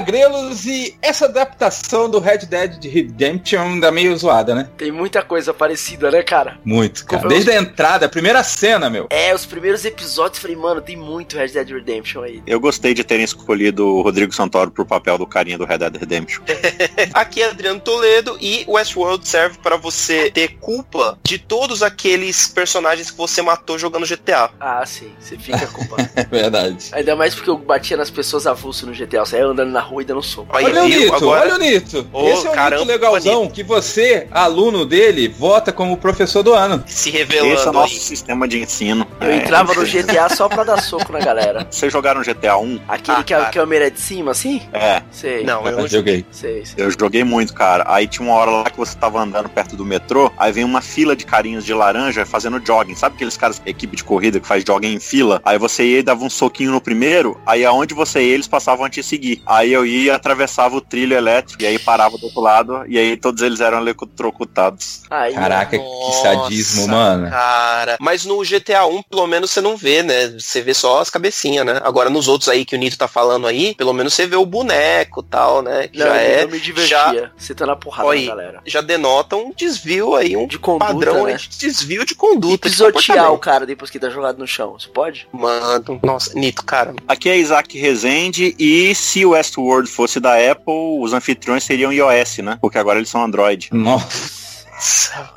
Aqui é o Léo Agrelos e essa adaptação do Red Dead Redemption tá meio zoada, né? Tem muita coisa parecida, né, cara? Muito, cara. Como Desde a entrada, a primeira cena, meu. É, os primeiros episódios, falei, mano, tem muito Red Dead Redemption aí. Eu gostei de terem escolhido o Rodrigo Santoro pro papel do carinha do Red Dead Redemption. Aqui é Adriano Toledo e Westworld serve pra você ter culpa de todos aqueles personagens que você matou jogando GTA. Ah, sim, você fica culpado. É verdade. Ainda mais porque eu batia nas pessoas avulso no GTA, eu saía andando na rua e dando soco. Aí, olha o? Nito, Agora- olha o Nito. Esse é o caramba, Nito legalzão Nito. que você, aluno dele, vota como professor do ano. Se Esse é o revelando nosso aí. sistema de ensino. Eu É, entrava no GTA só pra dar soco na galera. Vocês jogaram GTA 1? Aquele Ah, que a câmera é de cima, assim? É, Sei. Não, eu Eu joguei. Sei, sei. eu joguei muito, cara. Aí tinha uma hora lá que você tava andando perto do metrô, aí vem uma fila de carinhos de laranja fazendo jogging. Sabe aqueles caras, equipe de corrida que faz jogging em fila? Aí você ia e dava um soquinho no primeiro, aí aonde você ia, eles passavam a te seguir. Aí eu ia e atravessava o trilho elétrico, e aí parava do outro lado, e aí todos eles eram eletrocutados. Aí, Caraca, que Nossa, sadismo, mano. Cara, mas no GTA 1, pelo menos você não vê, né? Você vê só as cabecinhas, né? Agora nos outros aí que o Nito tá falando aí, pelo menos você vê o boneco e tal, né? Que não, já eu é. me divertia. Você tá na porrada Oi. galera. Já denota um desvio aí, um De conduta, padrão né? aí de desvio de E conduta. de pisotear o cara depois que tá jogado no chão. Você pode? Mano, nossa, Nito, cara. Aqui é Isaac Rezende, e se o Westworld fosse da Apple, os anfitriões seriam iOS, né? Porque agora eles são Android. Nossa.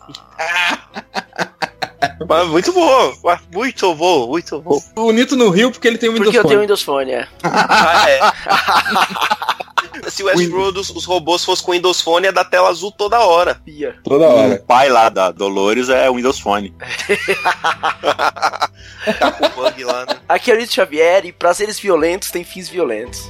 Mas muito bom, muito bom, muito bom. O Nito no Rio porque ele tem um Windows Porque eu tenho Phone. Windows Phone, é. Ah, é. Se o Westworld, os, os robôs fossem com Windows Phone, ia dar tela azul toda hora. Pia. Toda O hora. pai lá da Dolores é o Windows Phone. Tá com bug lá, né? Aqui é o Nito Xavier e prazeres violentos têm fins violentos.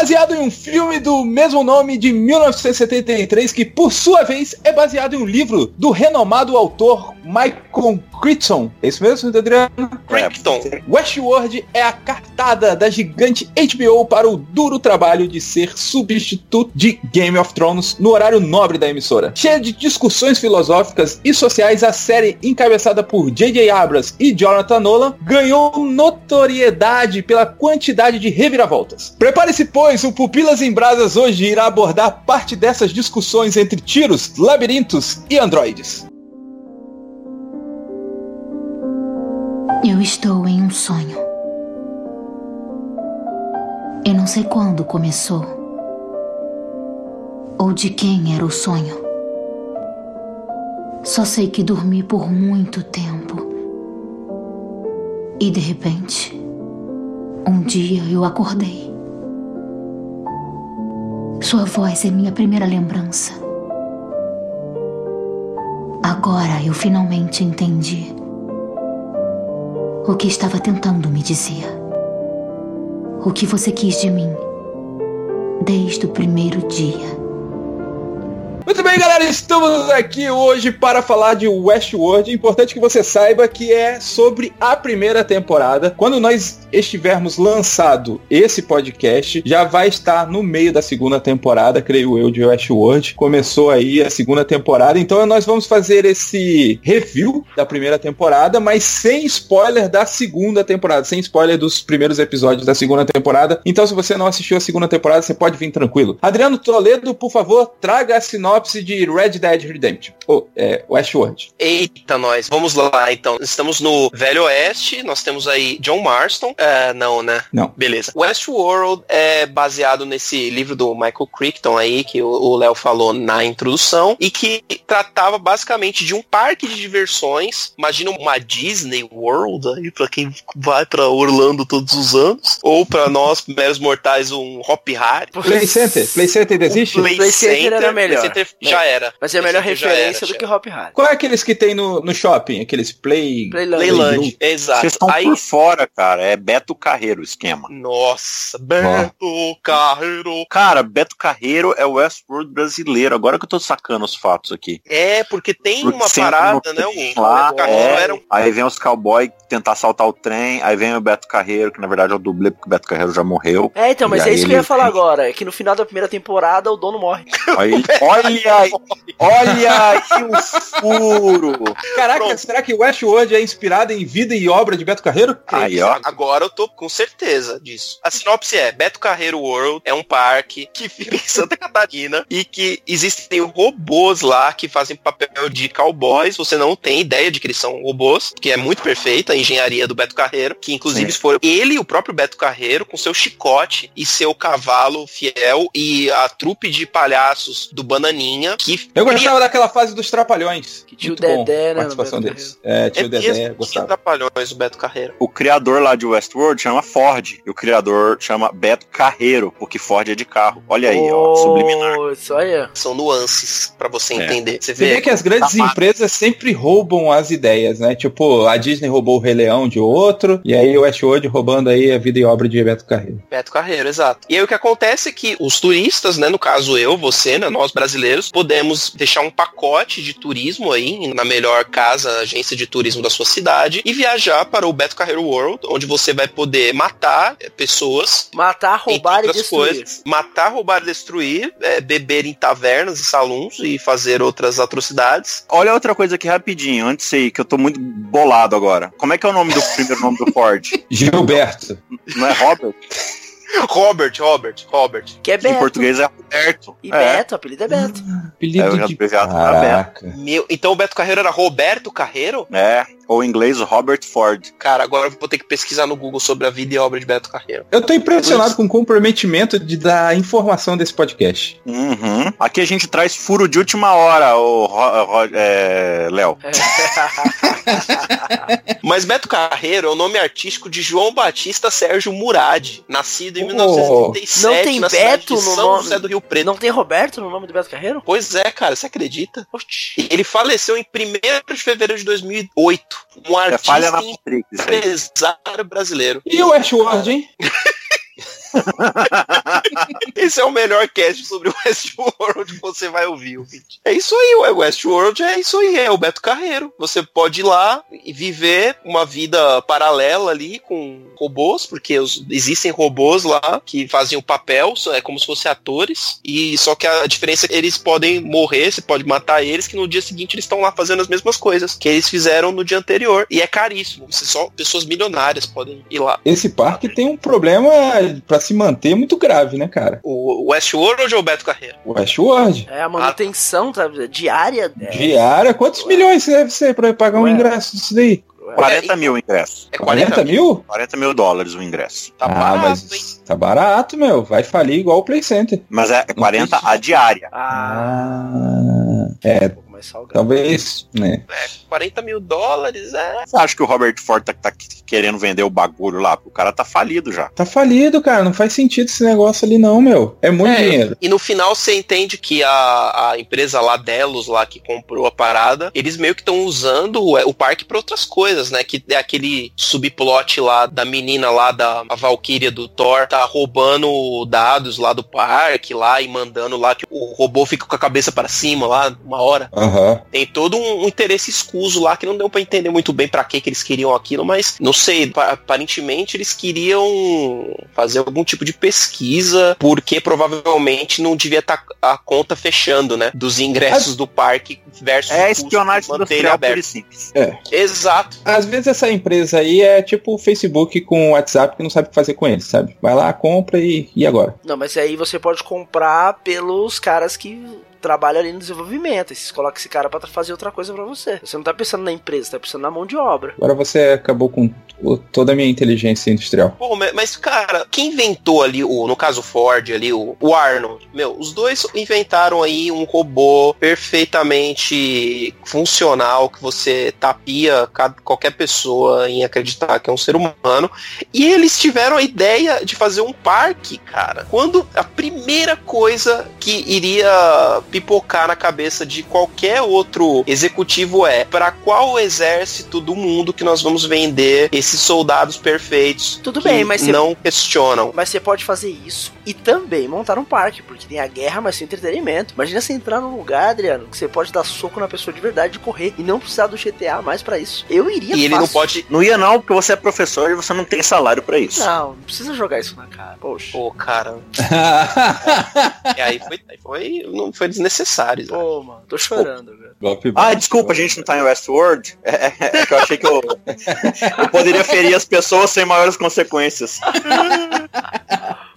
Baseado em um filme do mesmo nome de 1973, que por sua vez é baseado em um livro do renomado autor Michael Crichton. É isso mesmo, Adriano? Crichton. Westworld é a cartada da gigante HBO para o duro trabalho de ser substituto de Game of Thrones no horário nobre da emissora. Cheia de discussões filosóficas e sociais, a série encabeçada por J.J. Abrams e Jonathan Nolan ganhou notoriedade pela quantidade de reviravoltas. Prepare-se, pois, o Pupilas em Brasas hoje irá abordar parte dessas discussões entre tiros, labirintos e androides. Eu estou em um sonho. Eu não sei quando começou. Ou de quem era o sonho. Só sei que dormi por muito tempo. E de repente, um dia eu acordei. Sua voz é minha primeira lembrança. Agora eu finalmente entendi o que estava tentando me dizer. O que você quis de mim desde o primeiro dia. Muito bem, galera, estamos aqui hoje para falar de Westworld. Importante que você saiba que é sobre a primeira temporada. Quando nós estivermos lançado esse podcast, já vai estar no meio da segunda temporada, creio eu, de Westworld. Começou aí a segunda temporada, então nós vamos fazer esse review da primeira temporada, mas sem spoiler da segunda temporada, sem spoiler dos primeiros episódios da segunda temporada. Então, se você não assistiu a segunda temporada, você pode vir tranquilo. Adriano Toledo, por favor, traga a sinopse de Red Dead Redemption. Ou, é, Westworld. Eita, nós. Vamos lá, então. Estamos no Velho Oeste, nós temos aí John Marston. É, não, né? Não. Beleza. Westworld é baseado nesse livro do Michael Crichton aí, que o Léo falou na introdução, e que tratava basicamente de um parque de diversões. Imagina uma Disney World aí, pra quem vai pra Orlando todos os anos, ou pra nós, meros mortais, um Hop Harry. Play Center. Play Center existe? Play, Play Center era melhor. Play Center já era. Mas é a melhor Center referência era, do que. Hop Hard. Qual é aqueles que tem no, no shopping? Aqueles Play... Playland. Playland, exato. Vocês estão Aí, por fora, cara. É Beto Carreiro o esquema. nossa, Beto Carreiro. Cara, Beto Carreiro é o Westworld brasileiro. Agora que eu tô sacando os fatos aqui. É, porque tem Porque uma parada, no né? O lá, Beto Carreiro é, era um Aí vem os cowboy tentar saltar o trem. Aí vem o Beto Carreiro, que na verdade é o dublê, porque o Beto Carreiro já morreu. É, então, mas é isso que eu ia falar agora. É que no final da primeira temporada o dono morre. Aí, olha aí, olha aí o furo. Caraca, Pronto. será que Westworld é inspirado em vida e obra de Beto Carreiro? Aí, ó. Agora eu tô com certeza disso. A sinopse é: Beto Carreiro World é um parque que fica em Santa Catarina e que existem robôs lá que fazem papel de cowboys. Você não tem ideia de que eles são robôs, que é muito perfeita a engenharia do Beto Carreiro, que inclusive Sim. foi ele, o próprio Beto Carreiro, com seu chicote e seu cavalo fiel e a trupe de palhaços do Bananinha que Eu gostava daquela fase dos Trapalhões. Que tinha o Muito bom Dedé, a né, participação deles. É, tinha é o Dedé, gostava. trapalhões o Beto Carreiro. O criador lá de Westworld chama Ford. E o criador chama Beto Carreiro, porque Ford é de carro. Olha aí, ó. Subliminar. Oh, Isso aí. São nuances pra você É. entender. Você Você vê vê que as grandes Tá empresas sempre roubam as ideias, né? Tipo, a Disney roubou o Rei Leão de outro, e aí o Westworld roubando aí a vida e obra de Beto Carreiro. Beto Carreiro, exato. E aí o que acontece é que os turistas, né, no caso eu, você, né, nós brasileiros, podemos deixar um pacote de turismo aí na melhor casa, agência de turismo da sua cidade e viajar para o Beto Carreiro World, onde você vai poder matar eh, pessoas Matar, roubar e outras destruir. coisas. Matar, roubar e destruir, é, beber em tavernas e saluns e fazer outras atrocidades. Olha outra coisa aqui rapidinho, antes de aí, que eu tô muito bolado agora. Como é que é o nome do primeiro nome do Ford? Gilberto. Não é Robert? Robert, Robert, Robert. Que é Em Beto. português é Roberto. E é. Beto, o apelido é Beto. Apelido É, o de... Caraca. Meu, então o Beto Carreiro era Roberto Carreiro? É, ou em inglês Robert Ford. Cara, agora eu vou ter que pesquisar no Google sobre a vida e obra de Beto Carreiro. Eu tô impressionado com o comprometimento de dar informação desse podcast. Uhum. Aqui a gente traz furo de última hora, o é, Léo. Mas Beto Carreiro é o nome artístico de João Batista Sérgio Murad, nascido em Oh. 1937 Não tem na cidade Beto de no São nome. José do Rio Preto. Não tem Roberto no nome do Beto Carreiro? Pois é, cara, você acredita? Oxi. Ele faleceu em 1 de fevereiro de 2008. Um artista falha na empresário brasileiro. E o Westworld, hein? Esse é o melhor cast sobre Westworld que você vai ouvir, ouvinte. É isso aí, o Westworld é isso aí, é o Beto Carreiro. Você pode ir lá e viver uma vida paralela ali com robôs, porque os- existem robôs lá que fazem o papel, é como se fossem atores, e só que a diferença é que eles podem morrer, você pode matar eles, que no dia seguinte eles estão lá fazendo as mesmas coisas que eles fizeram no dia anterior. E é caríssimo, você só pessoas milionárias podem ir lá. Esse parque tem um problema se manter muito grave, né, cara? O Westworld ou o Beto Carreiro? O Westworld. É a manutenção tá, diária. É, Diária, quantos milhões deve ser pra pagar um Ué. ingresso disso daí? 40 mil o ingresso. É 40, 40 mil? 40 mil dólares o ingresso. Tá ah, barato, mas hein? tá barato, meu. Vai falir igual o Play Center. Mas é 40 a diária. Ah, Ah, é, pouco mais salgado. talvez, né? É, 40 mil dólares é. Você acha que o Robert Ford tá, tá querendo vender o bagulho lá? O cara tá falido já. Tá falido, cara. Não faz sentido esse negócio ali, não, meu. É muito É, dinheiro. E no final você entende que a, a empresa lá, Delos, lá que comprou a parada, eles meio que estão usando o, o parque pra outras coisas, né? Que é aquele subplot lá da menina lá, da a Valkyria do Thor, tá roubando dados lá do parque lá e mandando lá que o robô fica com a cabeça para cima lá, uma hora. Aham. Tem todo um, um interesse escuso lá que não deu pra entender muito bem pra que que eles queriam aquilo, mas não sei, pa- aparentemente eles queriam fazer algum tipo de pesquisa, porque provavelmente não devia estar a conta fechando, né, dos ingressos do parque versus É espionagem industrial aberto. simples. Exato. Às vezes essa empresa aí é tipo o Facebook com o WhatsApp que não sabe o que fazer com eles, sabe? Vai lá, compra e, e agora? Não, mas aí você pode comprar pelos caras que trabalha ali no desenvolvimento. E você coloca esse cara pra fazer outra coisa pra você. Você não tá pensando na empresa, você tá pensando na mão de obra. Agora você acabou com toda a minha inteligência industrial. Pô, mas- cara, quem inventou ali, o, no caso o Ford ali, o, o Arnold, meu, os dois inventaram aí um robô perfeitamente funcional, que você tapia ca- qualquer pessoa em acreditar que é um ser humano. E eles tiveram a ideia de fazer um parque, cara. Quando a primeira coisa que iria pipocar na cabeça de qualquer outro executivo é para qual exército do mundo que nós vamos vender esses soldados perfeitos Tudo que bem, mas não questionam. Mas você pode fazer isso e também montar um parque, porque tem a guerra, mas tem entretenimento. Imagina você entrar num lugar, Adriano, que você pode dar soco na pessoa de verdade e correr e não precisar do GTA mais pra isso. Eu iria E ele não fácil. pode. Não ia não, porque você é professor e você não tem salário pra isso. Não, não precisa jogar isso na cara. Poxa. Pô, cara. E aí foi, aí foi, não foi desnecessário. né? Pô, mano, tô chorando, velho. Ah, desculpa, a gente não tá em Westworld. É, é- é que eu achei que eu, eu poderia ferir as pessoas sem maiores consequências.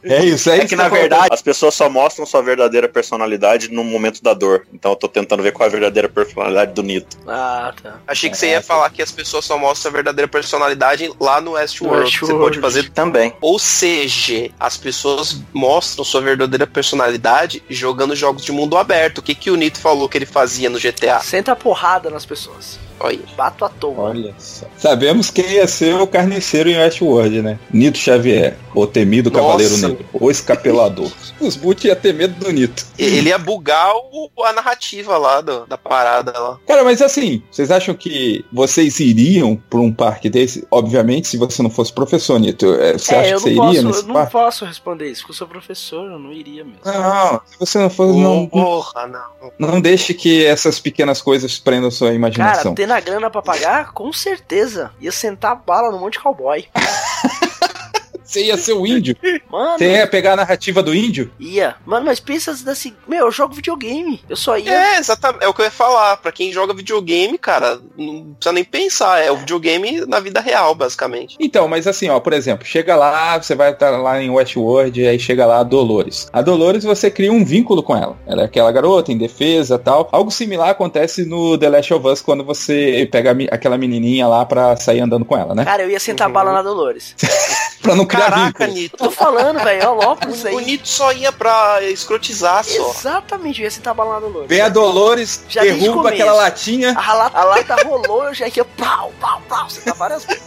É isso, é, É isso que tá na verdade as pessoas só mostram sua verdadeira personalidade no momento da dor. Então eu tô tentando ver qual é a verdadeira personalidade do Nito. Ah, tá. Achei que você ia falar que as pessoas só mostram a verdadeira personalidade lá no Westworld. que Você Westworld. pode fazer. Também. Ou seja, as pessoas mostram sua verdadeira personalidade jogando jogos de mundo aberto. O que, que o Nito falou que ele fazia no GTA? Senta a porrada nas pessoas. Olha. Bato à toa. Olha só. Sabemos quem ia ser o carniceiro em Westworld, né? Nito Xavier, o temido Nossa. Cavaleiro Negro, o escapelador. Os boot ia ter medo do Nito. Ele ia bugar o- a narrativa lá do- da parada lá. Cara, mas assim, vocês acham que vocês iriam pra um parque desse? Obviamente, se você não fosse professor, Nito. é, Você é, acha eu que você não iria posso, nesse eu não parque? posso responder isso, porque eu sou professor, eu não iria mesmo. Não, se você não for, não, Porra, não. não deixe que essas pequenas coisas prendam sua Cara, imaginação. tendo grana pra pagar, com certeza. Ia sentar bala no monte de cowboy. Você ia ser o índio. Mano, Você ia pegar a narrativa do índio? ia. Mano, mas pensa assim, meu, eu jogo videogame. Eu só ia. É, exatamente. É o que eu ia falar. Pra quem joga videogame, cara, não precisa nem pensar. É o videogame na vida real, basicamente. Então, mas assim, ó, por exemplo, chega lá, você vai estar lá em Westworld, aí chega lá a Dolores. A Dolores, você cria um vínculo com ela. Ela é aquela garota, indefesa tal. Algo similar acontece no The Last of Us, quando você pega aquela menininha lá pra sair andando com ela, né? Cara, eu ia sentar Uhum. bala na Dolores. Pra não criar Caraca, vínculo. Nito. Eu tô falando, velho, é o Lopes aí. O Nito só ia pra escrotizar só. Exatamente, eu ia sentar bala na Dolores. Vem a Dolores, Já derruba aquela latinha. A, la- a lata rolou, eu já ia pau, pau, pau, sentar várias vezes.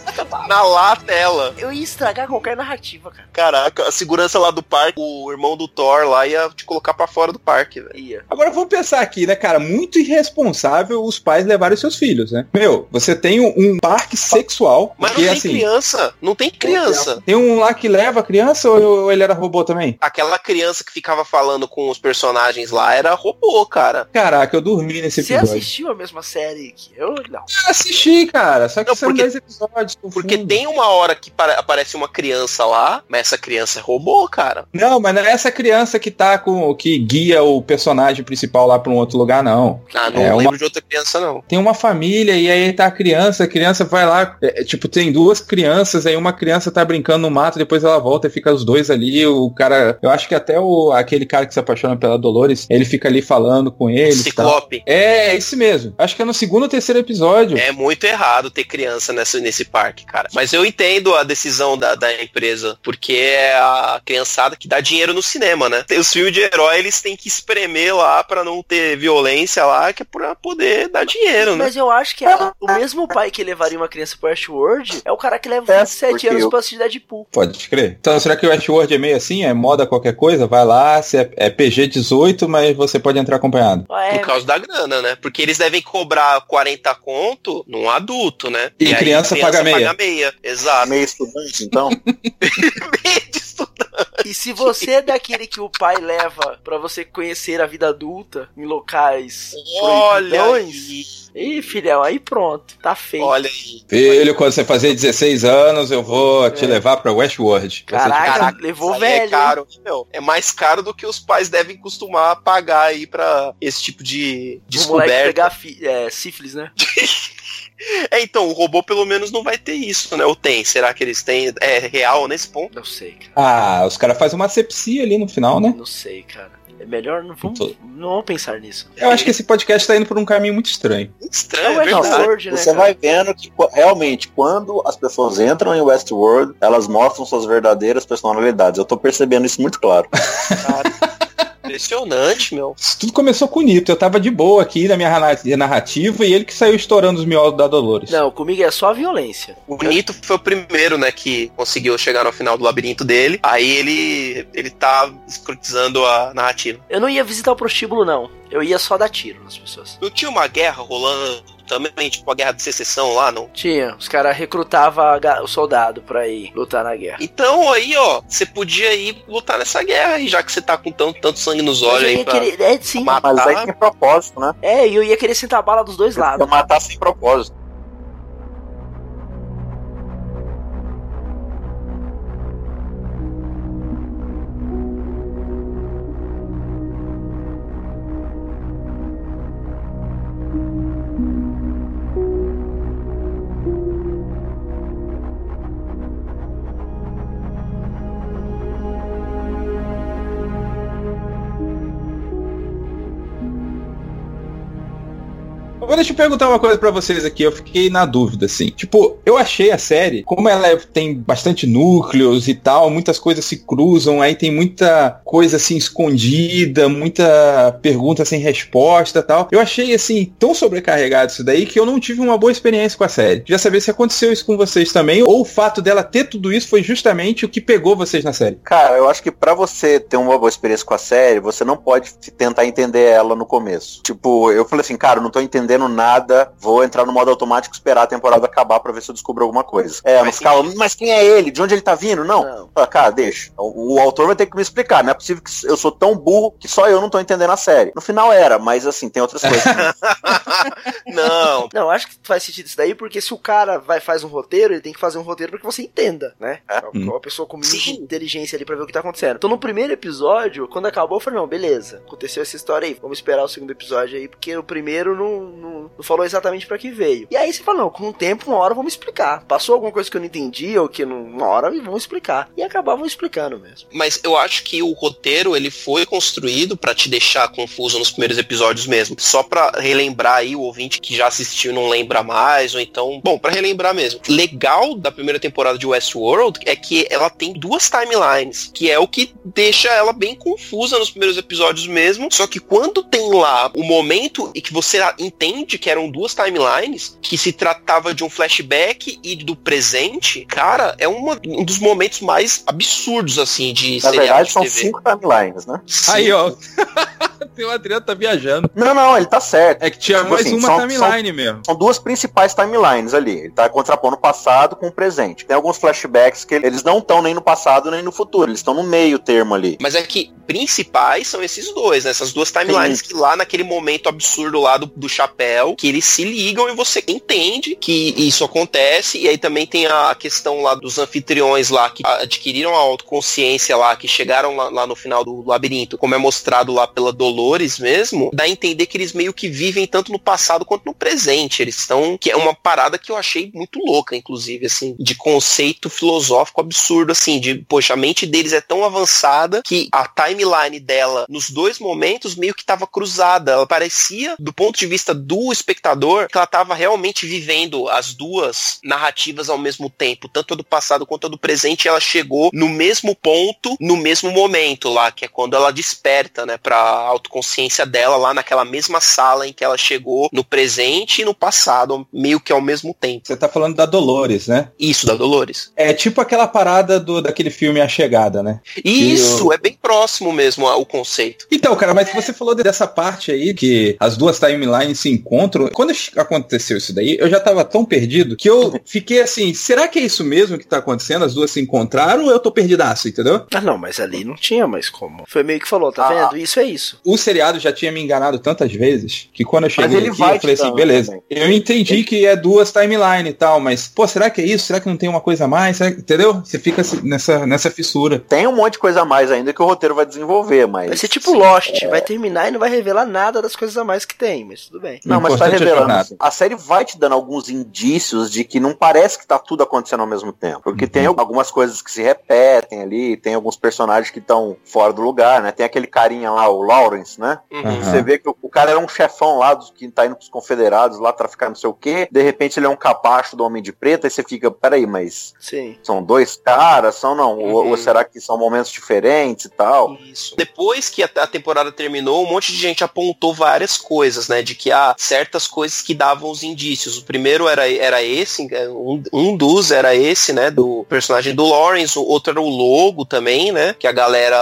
Na lata ela. Eu ia estragar qualquer narrativa, cara. Caraca, a segurança lá do parque, o irmão do Thor lá ia te colocar pra fora do parque, velho. Ia. Agora vamos pensar aqui, né, cara? Muito irresponsável os pais levarem seus filhos, né? Meu, você tem um, um parque sexual. Mas não que, tem assim, criança. Não tem criança. Tem um lá que leva a criança ou, ou ele era robô também? Aquela criança que ficava falando com os personagens lá era robô, cara. Caraca, eu dormi nesse Você episódio. assistiu a mesma série que eu? Não. Eu assisti, cara. Só que Não, são porque- 10 episódios. Porque confundo. tem uma hora que aparece uma criança lá, mas essa criança é robô, cara. Não, mas não é essa criança que tá com. que guia o personagem principal lá pra um outro lugar, não. Ah, não É uma- lembro de outra criança, não. Tem uma família e aí tá a criança, a criança vai lá, é, tipo, tem duas crianças, aí uma criança tá brincando no mato, depois ela volta e fica os dois ali, o cara, eu acho que até o aquele cara que se apaixona pela Dolores, ele fica ali falando com ele. Ciclope. É, é isso mesmo. Acho que é no segundo ou terceiro episódio. É muito errado ter criança nessa, nesse parque, cara. Mas eu entendo a decisão da, da empresa, porque é a criançada que dá dinheiro no cinema, né? Tem Os filmes de herói, eles têm que espremer lá pra não ter violência lá, que é pra poder dar dinheiro, né? Mas eu acho que é o mesmo pai que levaria uma criança pro Westworld é o cara que leva É, 27 porque anos eu- pra assistir Deadpool. Pode crer. Então, será que o Westworld é meio assim? É moda qualquer coisa? Vai lá, se é, é PG-18, mas você pode entrar acompanhado. É, Por causa da grana, né? Porque eles devem cobrar 40 conto num adulto, né? E criança paga meia. Exato. Meio estudante, então. meia de estudante. E se você é daquele que o pai leva pra você conhecer a vida adulta em locais Olha proibidões, aí. Ih, filhão, aí pronto, tá feio. Olha aí. Filho, quando você fazer 16 anos, eu vou te levar pra Westworld. Você Caraca, Caraca, levou isso aí velho. É caro, meu. É mais caro do que os pais devem costumar pagar aí pra esse tipo de O moleque descoberta. pegar fi- é, sífilis, né? É, então, o robô pelo menos não vai ter isso, né? Ou tem? Será que eles têm? É real nesse ponto? Não sei, cara. Ah, os caras fazem uma sepsia ali no final, né? Não sei, cara. É melhor não vamos, Tô- não vamos pensar nisso. Eu acho que esse podcast tá indo por um caminho muito estranho. Estranho, É é verdade. Westworld, né, Você cara? vai vendo que qu- realmente, quando as pessoas entram em Westworld, elas mostram suas verdadeiras personalidades. Eu tô percebendo isso muito claro. Cara. Impressionante, meu. Isso tudo começou com o Nito. Eu tava de boa aqui na minha narra- narrativa e ele que saiu estourando os miolos da Dolores. Não, comigo é só violência. O Nito foi o primeiro, né, que conseguiu chegar no final do labirinto dele. Aí ele ele tá escrutizando a narrativa. Eu não ia visitar o prostíbulo, não. Eu ia só dar tiro nas pessoas. Não tinha uma guerra rolando também, tipo a guerra de secessão lá, não? Tinha, os caras recrutavam o soldado pra ir lutar na guerra. Então aí, ó, você podia ir lutar nessa guerra aí, já que você tá com tanto, tanto sangue nos olhos eu aí pra querer, é, sim. matar. Mas aí tem propósito, né? É, e eu ia querer sentar a bala dos dois Eu lados. matar sem propósito. Deixa eu perguntar uma coisa pra vocês aqui, eu fiquei na dúvida, assim. Tipo, eu achei a série, como ela é- tem bastante núcleos e tal, muitas coisas se cruzam, aí tem muita coisa assim escondida, muita pergunta sem resposta tal. Eu achei assim, tão sobrecarregado isso daí que eu não tive uma boa experiência com a série. Queria saber se aconteceu isso com vocês também, ou o fato dela ter tudo isso foi justamente o que pegou vocês na série. Cara, eu acho que pra você ter uma boa experiência com a série, você não pode tentar entender ela no começo. Tipo, eu falei assim, cara, eu não tô entendendo nada, vou entrar no modo automático e esperar a temporada acabar pra ver se eu descubro alguma coisa. É, eu não Faz ficava, mas quem é ele? De onde ele tá vindo? Não. Não. Fala, cara, deixa. O, o autor vai ter que me explicar. Não é possível que eu sou tão burro que só eu não tô entendendo a série. No final era, mas assim, tem outras coisas. Não, Não, acho que faz sentido isso daí, porque se o cara vai faz um roteiro, ele tem que fazer um roteiro pra que você entenda, né? É. É Uma pessoa com de inteligência ali pra ver o que tá acontecendo. Então no primeiro episódio, quando acabou, eu falei, não, beleza, aconteceu essa história aí, vamos esperar o segundo episódio aí, porque o primeiro não, não, não falou exatamente pra que veio. E aí você fala, não, com o tempo, uma hora vamos explicar. Passou alguma coisa que eu não entendi, ou que não, uma hora vamos explicar. E acabavam explicando mesmo. mas eu acho que o roteiro ele foi construído pra te deixar confuso nos primeiros episódios mesmo, só pra relembrar aí o ouvinte que já assistiu e não lembra mais, ou então, bom, pra relembrar mesmo. Legal da primeira temporada de Westworld é que ela tem duas timelines, que é o que deixa ela bem confusa nos primeiros episódios mesmo. Só que quando tem lá o momento em que você entende que eram duas timelines, que se tratava de um flashback e do presente, cara, é uma- um dos momentos mais absurdos assim de Na verdade, de são TV. cinco timelines, né? Aí, ó. o Adriano tá viajando. Não, não, ele tá certo. É que tinha Tipo mais assim, uma são- timeline mesmo. São duas principais timelines ali. Ele tá contrapondo o passado com o presente. Tem alguns flashbacks que eles não estão nem no passado nem no futuro. Eles estão no meio termo ali. Mas é que principais são esses dois, né? Essas duas timelines Sim. que lá naquele momento absurdo lá do, do chapéu, que eles se ligam e você entende que isso acontece. E aí também tem a questão lá dos anfitriões lá que adquiriram a autoconsciência lá, que chegaram lá, lá no final do labirinto, como é mostrado lá pela Dolores mesmo, dá a entender que eles meio que vivem tanto no passado quanto no presente. Eles estão. Que é uma parada que eu achei muito louca, inclusive, assim, de conceito filosófico absurdo, assim, de, poxa, a mente deles é tão avançada que a timeline dela, nos dois momentos, meio que tava cruzada. Ela parecia, do ponto de vista do espectador, que ela tava realmente vivendo as duas narrativas ao mesmo tempo, tanto a do passado quanto a do presente, ela chegou no mesmo ponto, no mesmo momento lá, que é quando ela desperta, né, pra autoconsciência dela lá naquela mesma sala em que ela chegou no presente e no passado, meio que ao mesmo tempo. Você tá falando da Dolores, né? Isso, da Dolores. É tipo aquela parada do, daquele filme A Chegada, né? Isso, eu- é bem próximo mesmo ao conceito. Então, cara, mas você falou dessa parte aí que as duas timelines se encontram. Quando aconteceu isso daí, eu já tava tão perdido que eu fiquei assim, será que é isso mesmo que tá acontecendo? As duas se encontraram ou eu tô perdidaço, entendeu? Ah, não, mas ali não tinha mais como. Foi meio que falou, tá Ah. vendo? Isso é isso. O seriado já tinha me enganado tantas vezes que quando eu cheguei ele aqui, vai eu falei assim, beleza. também. Eu entendi que é duas timelines e tal, mas, pô, será que é isso? Será que não tem uma coisa a mais? Será que- Entendeu? Você fica assim, nessa, nessa fissura. Tem um monte de coisa a mais ainda que o roteiro vai desenvolver, mas. Vai ser tipo Lost, vai terminar e não vai revelar nada das coisas a mais que tem, mas tudo bem. Não, mas tá é a revelando. A série vai te dando alguns indícios de que não parece que tá tudo acontecendo ao mesmo tempo. Porque Uhum. tem algumas coisas que se repetem ali, tem alguns personagens que estão fora do lugar, né? Tem aquele carinha lá, o Lawrence, né? Uhum. Você vê que o, o cara era um chefão lá dos que tá indo pros confederados lá traficar não sei o quê. De repente ele é um capacho do Homem de Preto, aí você fica, peraí, mas Sim. são dois caras? São não? Ou, Uhum. ou será que são momentos diferentes e tal? Isso. Depois que a, a temporada terminou, um monte de gente apontou várias coisas, né? De que há certas coisas que davam os indícios. O primeiro era, era esse, um, um dos era esse, né? Do personagem do Lawrence, o outro era o logo também, né? Que a galera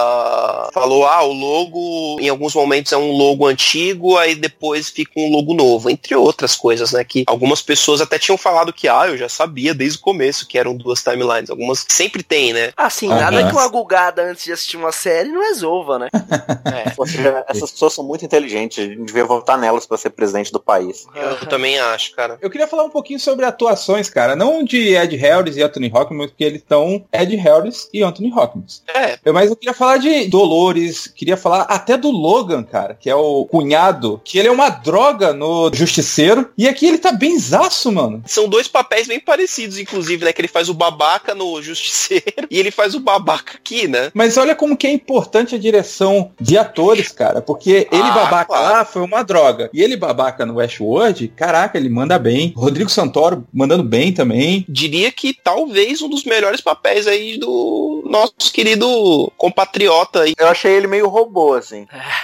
falou, ah, o logo em alguns momentos é um logo antigo, aí depois fica um logo novo, entre outras coisas, né? Que algumas pessoas até tinham falado que, ah, eu já sabia desde o começo que eram duas timelines. Algumas sempre tem, né? Assim, nada que uma gulgada antes de assistir uma série não resolva, né? É. Seja, essas pessoas são muito inteligentes, a gente devia votar nelas pra ser presidente do país. Eu também acho, cara. Eu queria falar um pouquinho sobre atuações, cara. Não de Ed Harris e Anthony Hopkins, porque eles estão Ed Harris e Anthony Hopkins. É, Eu- Mas eu queria falar de Dolores, queria falar até do Logan, cara, que é o cunhado, que ele é uma droga no Justiceiro. E aqui ele tá bem zaço, mano. São dois papéis bem parecidos, inclusive, né? Que ele faz o babaca no Justiceiro e ele faz o babaca aqui, né? Mas olha como que é importante a direção de atores, cara. Porque ele Ah, babaca claro. lá foi uma droga. E ele babaca no Westworld, caraca, ele manda bem. Rodrigo Santoro mandando bem também. Diria que talvez um dos melhores papéis aí do nosso querido compatriota aí. Eu achei ele meio robô, assim.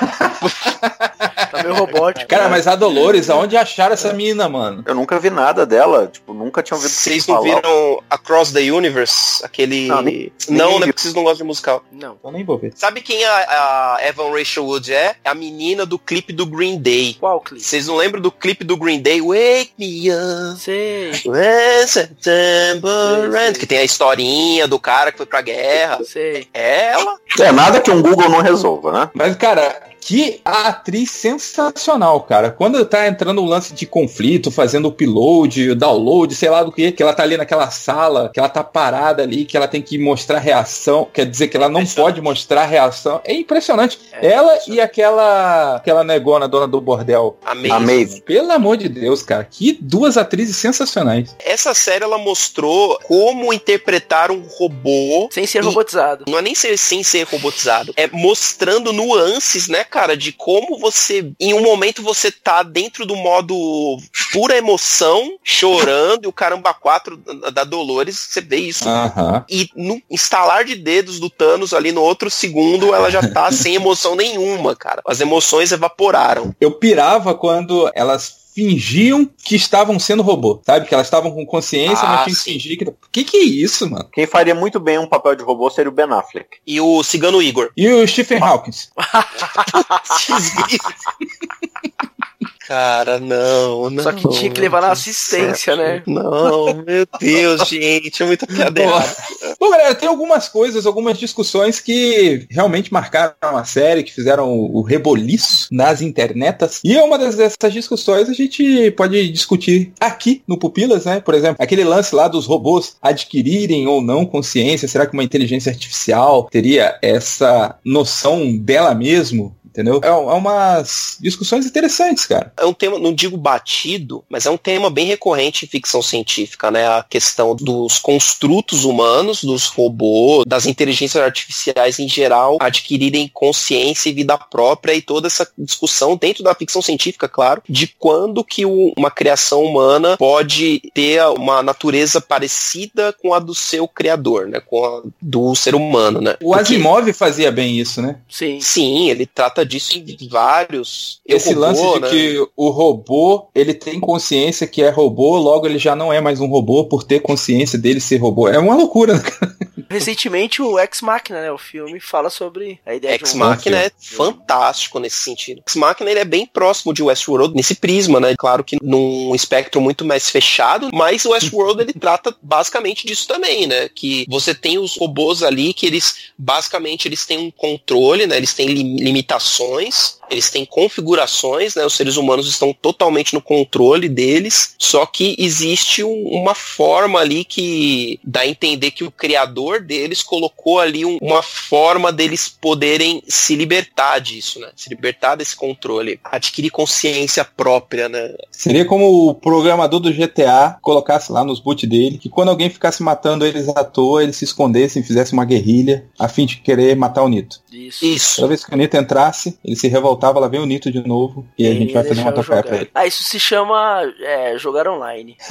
Tá meio robótico. Cara, né? mas a Dolores, aonde acharam essa mina, mano? Eu nunca vi nada dela, tipo, nunca tinha ouvido Vocês falar. não viram Across the Universe? Aquele. Não, Não, nem- não, nem né? vocês não gostam de musical. Não. Eu nem vou ver. Sabe quem a, a Evan Rachel Wood é? É a menina do clipe do Green Day. Qual clipe? Vocês não lembram do clipe do Green Day? Wake me up. Sei, when September Sei, sei. ends. Que tem a historinha do cara que foi pra guerra. sei. É ela. É, nada que um Google não resolva, né? Mas, cara, que atriz sensacional, cara. Quando tá entrando o lance de conflito, fazendo o upload, o download, sei lá do que, que ela tá ali naquela sala, que ela tá parada ali, que ela tem que mostrar reação, quer dizer que ela não pode mostrar reação. É impressionante. É ela impressionante. e aquela aquela negona, dona do bordel. Amazing. Pelo amor de Deus, cara. Que duas atrizes sensacionais. Essa série ela mostrou como interpretar um robô. Sem ser E- robotizado. Não é nem ser sem ser robotizado, é mostrando nuances, né, cara, de como você, em um momento você tá dentro do modo pura emoção, chorando, e o caramba 4 da Dolores, você vê isso. Aham. E no instalar de dedos do Thanos ali no outro segundo, ela já tá sem emoção nenhuma, cara. As emoções evaporaram. Eu pirava quando elas fingiam que estavam sendo robô, sabe? Que elas estavam com consciência, Ah, mas tinham que sim. fingir que... Que que é isso, mano? Quem faria muito bem um papel de robô seria o Ben Affleck. E o Cigano Igor. E o Stephen Hawkins? Cara, não, não. Só que tinha que levar na assistência, né? Não, meu Deus, gente, é muita piada Bom, galera, tem algumas coisas, algumas discussões que realmente marcaram a série, que fizeram o, reboliço nas internetas. E uma das- dessas discussões a gente pode discutir aqui no Pupilas, né? Por exemplo, aquele lance lá dos robôs adquirirem ou não consciência. Será que uma inteligência artificial teria essa noção dela mesmo? Entendeu? É, é umas discussões interessantes, cara. É um tema, não digo batido, mas é um tema bem recorrente em ficção científica, né? A questão dos construtos humanos, dos robôs, das inteligências artificiais em geral, adquirirem consciência e vida própria e toda essa discussão dentro da ficção científica, claro, de quando que uma criação humana pode ter uma natureza parecida com a do seu criador, né? Com a do ser humano, né? O Porque- Asimov fazia bem isso, né? Sim. Sim, ele trata disso em vários. Esse Eu, lance robô, de né? que o robô, ele tem consciência que é robô, logo ele já não é mais um robô por ter consciência dele ser robô. É uma loucura, né? cara? Recentemente o Ex Machina, né? O filme fala sobre a ideia Ex de um Machina é fantástico nesse sentido. Ex Machina ele é bem próximo de Westworld nesse prisma, né? Claro que num espectro muito mais fechado, mas o Westworld ele trata basicamente disso também, né? Que você tem os robôs ali que eles basicamente eles têm um controle, né? Eles têm lim- limitações Eles têm configurações, né? Os seres humanos estão totalmente no controle deles, só que existe um, uma forma ali que dá a entender que o criador deles colocou ali um, uma forma deles poderem se libertar disso, né? Se libertar desse controle, adquirir consciência própria, né? Seria como o programador do GTA colocasse lá nos boot dele que quando alguém ficasse matando eles à toa, eles se escondessem, fizessem uma guerrilha a fim de querer matar o Nito. Isso. Isso. Toda vez que o Nito entrasse, ele se revoltava, lá vem o Nito de novo e a gente vai fazer uma tocaia pra ele. Ah, isso se chama é, jogar online.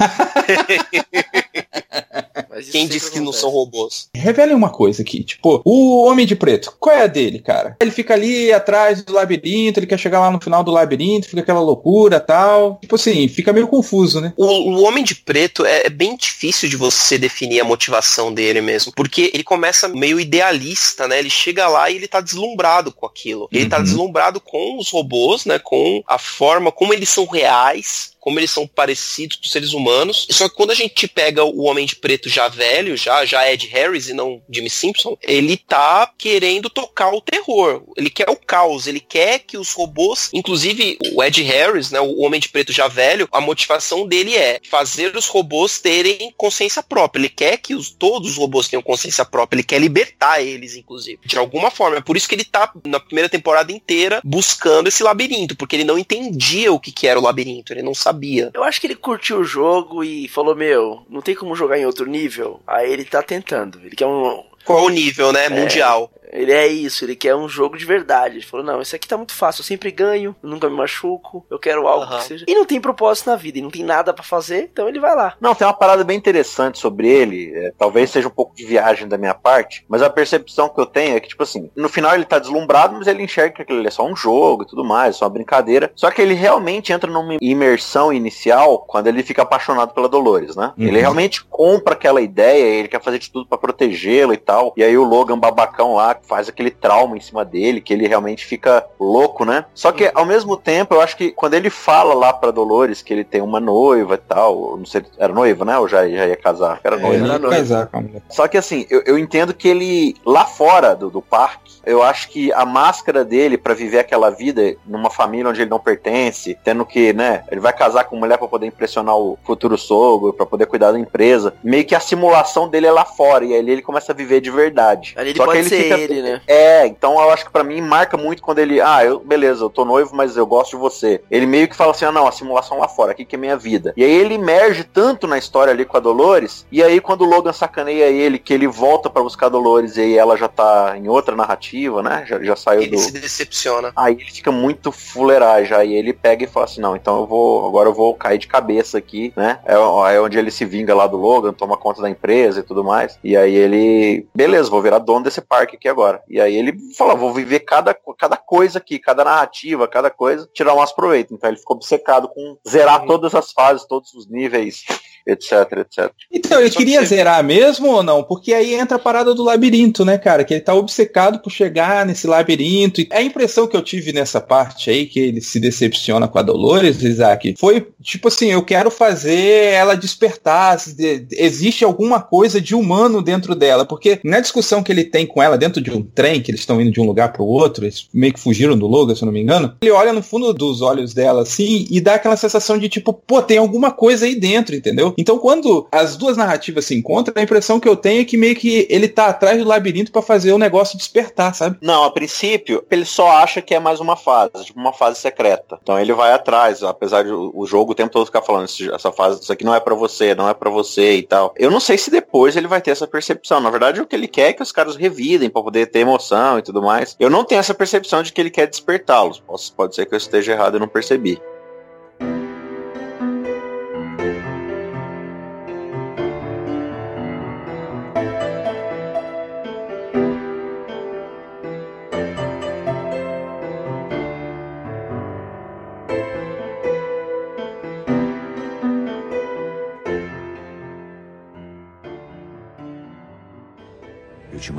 Quem disse que não acontece. são robôs? Revelem uma coisa aqui, tipo, o Homem de Preto, qual é a dele, cara? Ele fica ali atrás do labirinto, ele quer chegar lá no final do labirinto, fica aquela loucura tal. Tipo assim, fica meio confuso, né? O, o Homem de Preto é, é bem difícil de você definir a motivação dele mesmo, porque ele começa meio idealista, né? Ele chega lá e ele tá deslumbrado com aquilo. Ele tá Uhum. deslumbrado com os robôs, né? Com a forma como eles são reais, como eles são parecidos com seres humanos. Só que quando a gente pega o Homem de Preto já velho, já, já Ed Harris e não Jimmy Simpson, ele tá querendo tocar o terror. Ele quer o caos, ele quer que os robôs, inclusive o Ed Harris, né, o Homem de Preto já velho, a motivação dele é fazer os robôs terem consciência própria. Ele quer que os, todos os robôs tenham consciência própria, ele quer libertar eles, inclusive, de alguma forma. É por isso que ele tá na primeira temporada inteira buscando esse labirinto, porque ele não entendia o que, que era o labirinto, ele não sabia. Eu acho que ele curtiu o jogo e falou, meu, não tem como jogar em outro nível. Aí ele tá tentando. Ele quer um. Qual o nível, né? Mundial. Ele é isso, ele quer um jogo de verdade. Ele falou, não, isso aqui tá muito fácil, eu sempre ganho, eu nunca me machuco, eu quero algo Aham. que seja. E não tem propósito na vida, e não tem nada pra fazer, então ele vai lá. Não, tem uma parada bem interessante sobre ele. é, talvez seja um pouco de viagem da minha parte, mas a percepção que eu tenho é que, tipo assim, no final ele tá deslumbrado, mas ele enxerga que aquilo é só um jogo e tudo mais, só uma brincadeira. Só que ele realmente entra numa imersão inicial quando ele fica apaixonado pela Dolores, né? Uhum. Ele realmente compra aquela ideia, ele quer fazer de tudo pra protegê-la e tal. E aí o Logan babacão lá faz aquele trauma em cima dele, que ele realmente fica louco, né? Só que ao mesmo tempo, eu acho que quando ele fala lá pra Dolores que ele tem uma noiva e tal, não sei, era noiva, né? Ou já, já ia casar? Era É, noiva. ele era ia noivo. casar. Só que assim, eu, eu entendo que ele, lá fora do, do parque, eu acho que a máscara dele pra viver aquela vida numa família onde ele não pertence, tendo que, né, ele vai casar com mulher pra poder impressionar o futuro sogro, pra poder cuidar da empresa, meio que a simulação dele é lá fora, e ali ele começa a viver de verdade. Ali ele Só que pode ser fica- ele, né? É, então eu acho que pra mim marca muito quando ele, ah, eu, beleza, eu tô noivo, mas eu gosto de você. Ele meio que fala assim, ah, não, a simulação lá fora, aqui que é minha vida. E aí ele emerge tanto na história ali com a Dolores, e aí quando o Logan sacaneia ele, que ele volta pra buscar a Dolores, e aí ela já tá em outra narrativa, né, já, já saiu Ele do... se decepciona. Aí ele fica muito fuleiragem, aí ele pega e fala assim, não, então eu vou, agora eu vou cair de cabeça aqui, né, é, é onde ele se vinga lá do Logan, toma conta da empresa e tudo mais, e aí ele, beleza, vou virar dono desse parque aqui agora, e aí ele fala, vou viver cada, cada coisa aqui, cada narrativa, cada coisa, tirar umas proveito, então ele ficou obcecado com zerar todas as fases, todos os níveis, etc, etc. Então, ele Só queria que- zerar mesmo ou não? Porque aí entra a parada do labirinto, né, cara? Que ele tá obcecado por chegar nesse labirinto. E a impressão que eu tive nessa parte aí, que ele se decepciona com a Dolores, Isaac, foi tipo assim: eu quero fazer ela despertar. se de- Existe alguma coisa de humano dentro dela. Porque na discussão que ele tem com ela dentro de um trem, que eles estão indo de um lugar pro outro, eles meio que fugiram do Logan, se eu não me engano, ele olha no fundo dos olhos dela assim e dá aquela sensação de tipo, pô, tem alguma coisa aí dentro, entendeu? Então quando as duas narrativas se encontram, a impressão que eu tenho é que meio que ele tá atrás do labirinto pra fazer o negócio despertar, sabe? Não, a princípio, ele só acha que é mais uma fase, tipo uma fase secreta. Então ele vai atrás, apesar de o jogo o tempo todo ficar falando, "Esse- essa fase, isso aqui não é pra você, não é pra você e tal. Eu não sei se depois ele vai ter essa percepção. Na verdade, o que ele quer é que os caras revidem pra poder ter emoção e tudo mais. Eu não tenho essa percepção de que ele quer despertá-los. Pode ser que eu esteja errado e não percebi.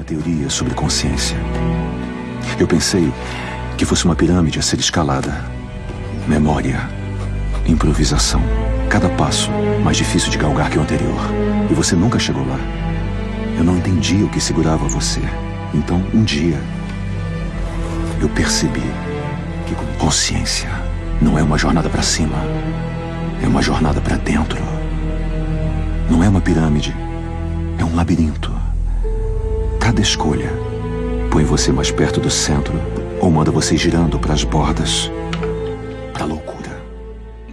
Teoria sobre consciência. Eu pensei que fosse uma pirâmide a ser escalada. Memória, improvisação. Cada passo mais difícil de galgar que o anterior. E você nunca chegou lá. Eu não entendia o que segurava você. Então, um dia, eu percebi. que consciência não é uma jornada para cima, é uma jornada para dentro. Não é uma pirâmide, é um labirinto. Cada escolha põe você mais perto do centro ou manda você girando para as bordas.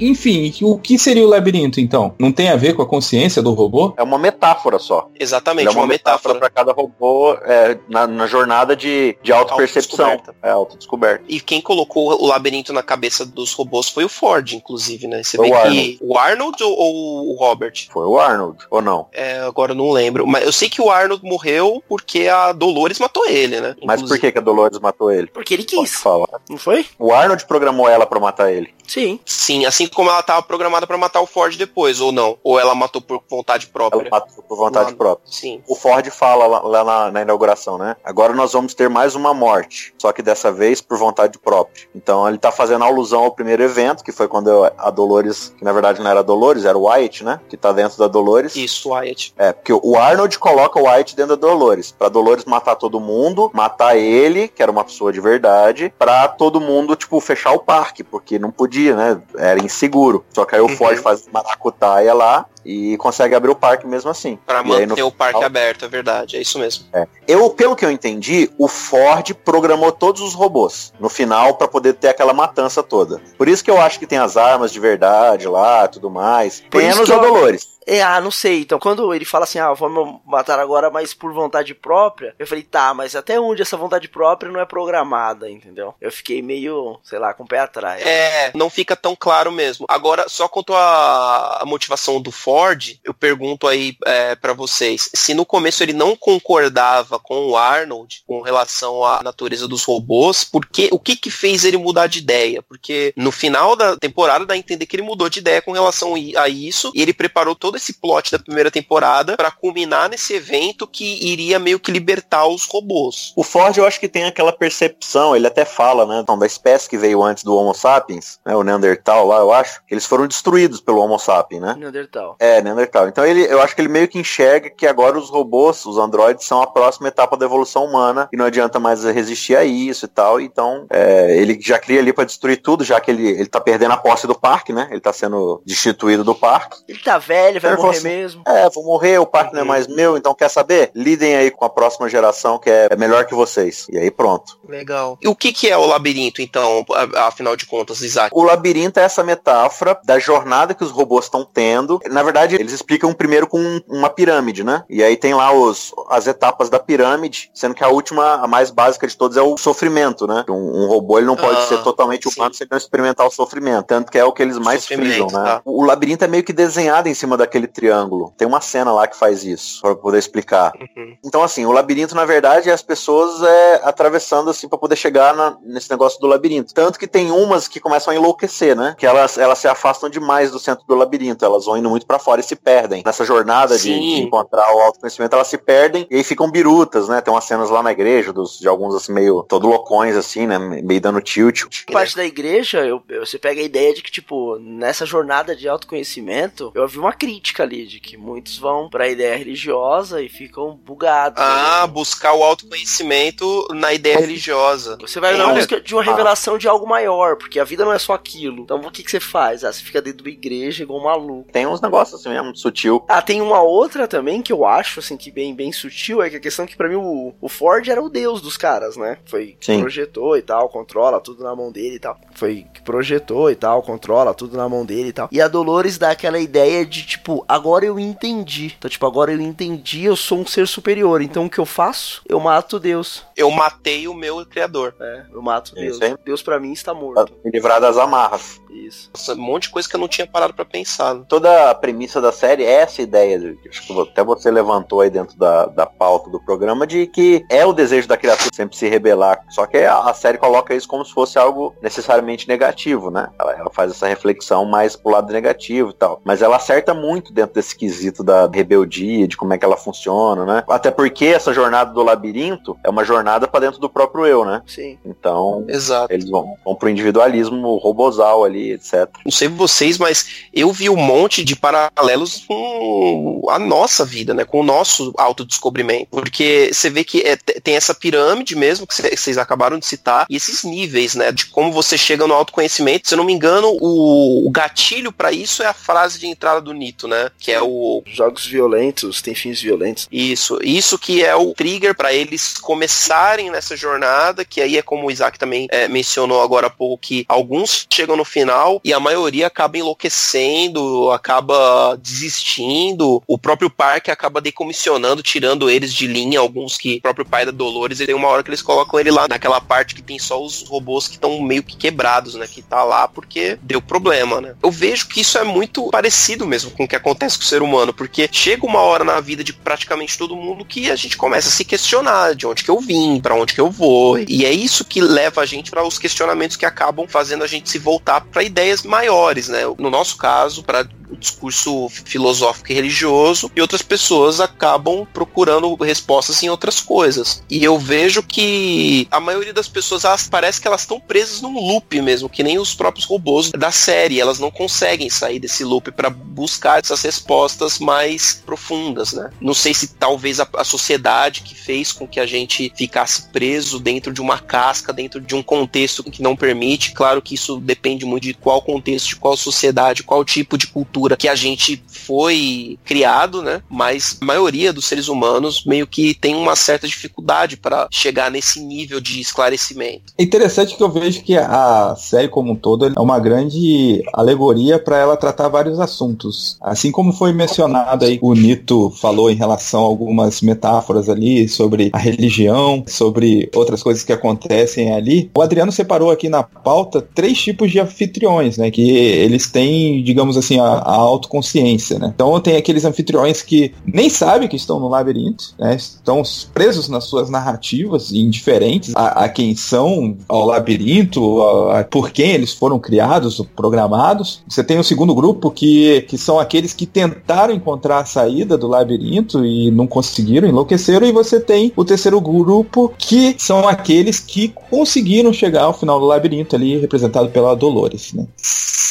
Enfim, o que seria o labirinto então? Não tem a ver com a consciência do robô? É uma metáfora só. Exatamente, Ele é uma, metáfora para cada robô é, na, na jornada de, de autopercepção. Autodescoberta. É, autodescoberta. E quem colocou o labirinto na cabeça dos robôs foi o Ford, inclusive, né? Você Foi vê o que Arnold. o Arnold ou, ou o Robert? Foi o Arnold, ou não? É, agora eu não lembro. Mas eu sei que o Arnold morreu porque a Dolores matou ele, né? Mas por Inclusive. que, que a Dolores matou ele? Porque ele Pode quis, falar. não foi? O Arnold programou ela pra matar ele. Sim. Sim, assim como ela tava programada pra matar o Ford depois, ou não? Ou ela matou por vontade Ela própria? matou por vontade própria. Sim. O Ford fala lá, lá na, na inauguração, né? Agora nós vamos ter mais uma morte, só que dessa vez por vontade própria. Então ele tá fazendo alusão ao primeiro evento, que foi quando a Dolores, que na verdade não era a Dolores, era o Wyatt, né? Que tá dentro da Dolores. Isso, Wyatt. É, porque o Arnold coloca o Wyatt dentro da Dolores, pra Dolores matar todo mundo, matar ele, que era uma pessoa de verdade, pra todo mundo, tipo, fechar o parque, porque não podia, né? Era inseguro. Só que aí o Uhum. Ford faz maracutaia lá e consegue abrir o parque mesmo assim. Pra E aí, no manter o parque final- aberto, é verdade. É isso mesmo. Eu, pelo que eu entendi, o Ford programou todos os robôs no final pra poder ter aquela matança toda. Por isso que eu acho que tem as armas de verdade lá, tudo mais. Por Menos a eu- Dolores. É, ah, não sei. Então, quando ele fala assim, ah, vamos matar agora, mas por vontade própria, eu falei, tá, mas até onde essa vontade própria não é programada, entendeu? Eu fiquei meio, sei lá, com o pé atrás. É, não fica tão claro mesmo. Agora, só quanto à motivação do Ford, eu pergunto aí é, para vocês, se no começo ele não concordava com o Arnold com relação à natureza dos robôs, por que, o que que fez ele mudar de ideia? Porque no final da temporada dá a entender que ele mudou de ideia com relação a isso, e ele preparou todo esse plot da primeira temporada para culminar nesse evento que iria meio que libertar os robôs. O Ford, eu acho que tem aquela percepção, ele até fala, né, então, da espécie que veio antes do Homo sapiens, né, o Neandertal lá, eu acho, que eles foram destruídos pelo Homo sapiens, né? Neandertal. É, Neandertal. Então ele, eu acho que ele meio que enxerga que agora os robôs, os androides, são a próxima etapa da evolução humana e não adianta mais resistir a isso e tal. Então é, ele já cria ali pra destruir tudo, já que ele, ele tá perdendo a posse do parque, né? Ele tá sendo destituído do parque. Ele tá velho, vai morrer assim, mesmo. É, vou morrer, o parque não é mais meu, então quer saber? Lidem aí com a próxima geração que é, é melhor que vocês. E aí pronto. Legal. E o que que é o labirinto, então, afinal de contas, Isaac? O labirinto é essa metáfora da jornada que os robôs estão tendo. Na verdade, eles explicam primeiro com um- uma pirâmide, né? E aí tem lá os, as etapas da pirâmide, sendo que a última, a mais básica de todas, é o sofrimento, né? Um, um robô ele não pode Ah, ser totalmente humano sem não experimentar o sofrimento. Tanto que é o que eles mais frisam, né? tá. O, labirinto é meio que desenhado em cima daquele triângulo. Tem uma cena lá que faz isso, pra poder explicar. Uhum. Então, assim, o labirinto, na verdade, é as pessoas é, atravessando, assim, pra poder chegar na- nesse negócio do labirinto. Tanto que tem umas que começam a enlouquecer, né? Que elas, elas se afastam demais do centro do labirinto. Elas vão indo muito pra fora e se perdem. Nessa jornada de, de encontrar o autoconhecimento, elas se perdem e aí ficam birutas, né? Tem umas cenas lá na igreja, dos, de alguns, assim, meio todo loucões, assim, né? Meio dando tilt. parte da igreja, eu, eu- você pega a ideia de que, tipo, nessa jornada de autoconhecimento, eu ouvi uma crítica ali, de que muitos vão pra ideia religiosa e ficam bugados. Ah, né? buscar o autoconhecimento na ideia religiosa. Você vai na busca de uma revelação de algo maior, porque a vida não é só aquilo. Então o que, que você faz? Ah, você fica dentro de uma igreja igual um maluco. Tem uns negócios assim mesmo, sutil. Ah, tem uma outra também que eu acho, assim, que bem, bem sutil, é que a questão que pra mim o, o Ford era o deus dos caras, né? Foi que Sim. projetou e tal, controla tudo na mão dele e tal. Foi que projetou e tal, controla tudo na mão dele e tal. E a Dolores dá aquela ideia de, tipo, agora eu entendi. Então, tipo, agora eu entendi, eu sou um ser superior. Então o que eu faço? Eu mato Deus. Eu matei o meu criador. É, eu mato Isso Deus. aí. Deus pra mim está morto. me livrar das amarras. Isso. Nossa, um monte de coisa que eu não tinha parado pra pensar. toda a premissa da série é essa ideia, de- acho que até você levantou aí dentro da, da pauta do programa, de que é o desejo da criatura sempre se rebelar. Só que a, a série coloca isso como se fosse algo necessariamente negativo, né? Ela, ela faz essa reflexão mais pro lado negativo e tal. Mas ela acerta muito dentro desse quesito da rebeldia, de como é que ela funciona, né? Até porque essa jornada do labirinto é uma jornada pra dentro do próprio eu, né? Sim. Então. Exato. Eles vão, vão pro individualismo robosal ali, etc. Não sei vocês, mas eu vi um monte de paralelos com a nossa vida, né? Com o nosso autodescobrimento. Porque você vê que é, tem essa pirâmide mesmo que vocês acabaram de citar, e esses níveis, né? De como você chega no autoconhecimento. Se eu não me engano, o, o gatilho para isso é a frase de entrada do Nito, né? Que é o. Jogos violentos têm fins violentos. Isso. Isso que é o trigger para eles começarem nessa jornada, que aí é como o Isaac também é, mencionou agora há pouco, que alguns chegam no final e a maioria acaba enlouquecendo, acaba desistindo. O próprio parque acaba decomissionando, tirando eles de linha. Alguns que o próprio pai da Dolores, ele tem uma hora que eles colocam ele lá naquela parte que tem só os robôs que estão meio que quebrados, né? Que tá lá porque deu problema, né? Eu vejo que isso é muito parecido mesmo com o que acontece com o ser humano, porque chega uma hora na vida de praticamente todo mundo que a gente começa a se questionar de onde que eu vim, para onde que eu vou. E é isso que leva a gente para os questionamentos que acabam fazendo a gente se voltar para ideias maiores, né? No nosso caso, para o discurso filosófico e religioso, e outras pessoas acabam procurando respostas em outras coisas. E eu vejo que a maioria das pessoas elas, parece que elas estão presas num loop mesmo, que nem os próprios robôs da série, elas não conseguem sair desse loop para buscar essas respostas mais profundas, né? Não sei se talvez a, a sociedade que fez com que a gente ficasse preso dentro de uma casca, dentro de um contexto que não permite, claro que isso depende muito de qual contexto, de qual sociedade, qual tipo de cultura que a gente foi criado, né? Mas a maioria dos seres humanos meio que tem uma certa dificuldade para chegar nesse nível de esclarecimento. É interessante que eu vejo que a série como um todo é uma grande alegoria para ela tratar vários assuntos. Assim como foi mencionado aí, o Nito falou em relação a algumas metáforas ali sobre a religião, sobre outras coisas que acontecem ali. O Adriano separou aqui na pauta três tipos de anfitriões, né? Que eles têm, digamos assim, a, a autoconsciência, né? Então tem aqueles anfitriões que nem sabem que estão no labirinto, né? Estão presos nas suas narrativas, indiferentes a, a quem são, ao labirinto, a, a, por quem eles foram criados, programados. Você tem o segundo grupo que, que são aqueles que tentaram encontrar a saída do labirinto e não conseguiram, enlouqueceram. E você tem o terceiro grupo que são aqueles que conseguiram chegar ao final do labirinto ali, representado pela Dolores, né?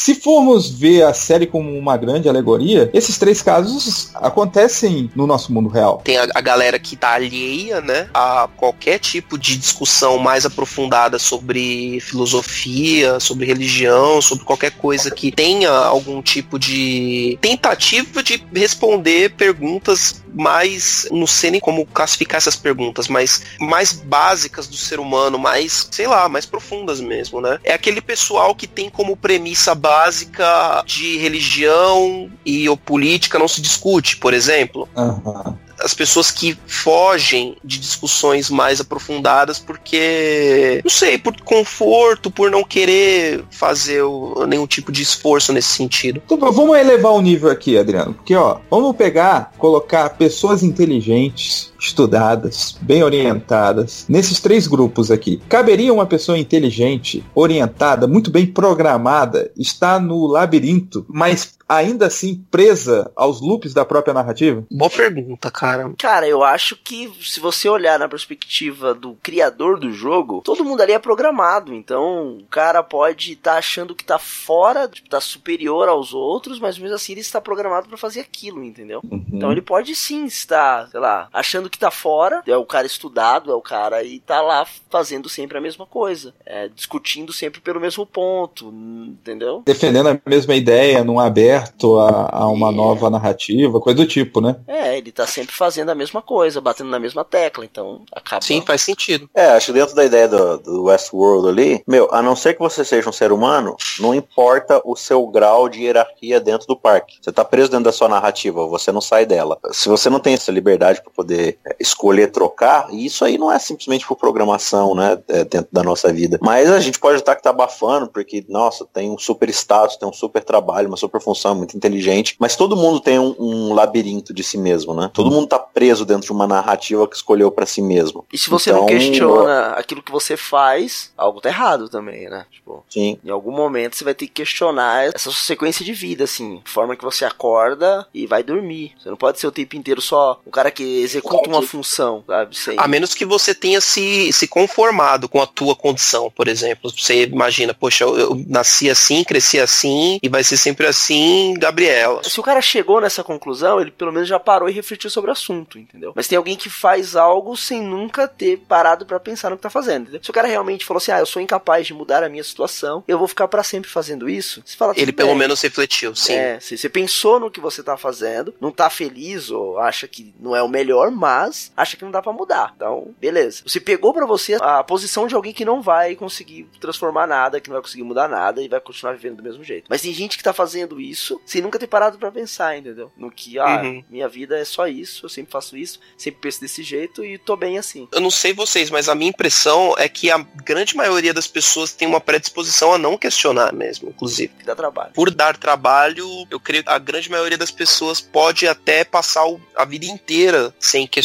Se formos ver a série como uma grande alegoria, esses três casos acontecem no nosso mundo real. Tem a, a galera que tá alheia, né, a qualquer tipo de discussão mais aprofundada sobre filosofia, sobre religião, sobre qualquer coisa que tenha algum tipo de tentativa de responder perguntas mais, não sei nem como classificar essas perguntas, mas mais básicas do ser humano, mais, sei lá, mais profundas mesmo, né? É aquele pessoal que tem como premissa básica de religião e ou política não se discute, por exemplo. Uhum as pessoas que fogem de discussões mais aprofundadas porque, não sei, por conforto, por não querer fazer o, nenhum tipo de esforço nesse sentido. Então, vamos elevar o nível aqui, Adriano. Porque, ó, vamos pegar, colocar pessoas inteligentes, estudadas, bem orientadas, nesses três grupos aqui. Caberia uma pessoa inteligente, orientada, muito bem programada, estar no labirinto, mas ainda assim presa aos loops da própria narrativa? Boa pergunta, cara. Cara, eu acho que se você olhar na perspectiva do criador do jogo, todo mundo ali é programado. Então, o cara pode estar tá achando que tá fora, tipo, tá superior aos outros, mas mesmo assim ele está programado para fazer aquilo, entendeu? Uhum. Então ele pode sim estar, sei lá, achando que tá fora, é o cara estudado, é o cara e tá lá fazendo sempre a mesma coisa, é, discutindo sempre pelo mesmo ponto, entendeu? Defendendo a mesma ideia num aberto a, a uma é. nova narrativa, coisa do tipo, né? É, ele tá sempre fazendo a mesma coisa, batendo na mesma tecla, então acaba. Sim, faz sentido. É, acho que dentro da ideia do, do Westworld ali, meu, a não ser que você seja um ser humano, não importa o seu grau de hierarquia dentro do parque. Você tá preso dentro da sua narrativa, você não sai dela. Se você não tem essa liberdade para poder escolher trocar, isso aí não é simplesmente por programação, né, é, dentro da nossa vida. Mas a gente pode estar que tá abafando, porque, nossa, tem um super status, tem um super trabalho, uma super função é muito inteligente, mas todo mundo tem um, um labirinto de si mesmo, né? Todo mundo tá preso dentro de uma narrativa que escolheu para si mesmo. E se você então, não questiona aquilo que você faz, algo tá errado também, né? Tipo, Sim. Em algum momento você vai ter que questionar essa sequência de vida, assim, forma que você acorda e vai dormir. Você não pode ser o tempo inteiro só um cara que executa alguma função, sabe? Sem... A menos que você tenha se, se conformado com a tua condição, por exemplo. Você imagina, poxa, eu, eu nasci assim, cresci assim, e vai ser sempre assim, Gabriela. Se o cara chegou nessa conclusão, ele pelo menos já parou e refletiu sobre o assunto, entendeu? Mas tem alguém que faz algo sem nunca ter parado para pensar no que tá fazendo, entendeu? Se o cara realmente falou assim, ah, eu sou incapaz de mudar a minha situação, eu vou ficar para sempre fazendo isso, você fala Ele pelo menos refletiu, sim. É, se você pensou no que você tá fazendo, não tá feliz ou acha que não é o melhor, mas acha que não dá para mudar. Então, beleza. Você pegou para você a posição de alguém que não vai conseguir transformar nada, que não vai conseguir mudar nada e vai continuar vivendo do mesmo jeito. Mas tem gente que tá fazendo isso sem nunca ter parado para pensar, entendeu? No que, ah, Uhum. minha vida é só isso, eu sempre faço isso, sempre penso desse jeito e tô bem assim. Eu não sei vocês, mas a minha impressão é que a grande maioria das pessoas tem uma predisposição a não questionar mesmo, inclusive. Que dá trabalho. Por dar trabalho, eu creio que a grande maioria das pessoas pode até passar a vida inteira sem questionar,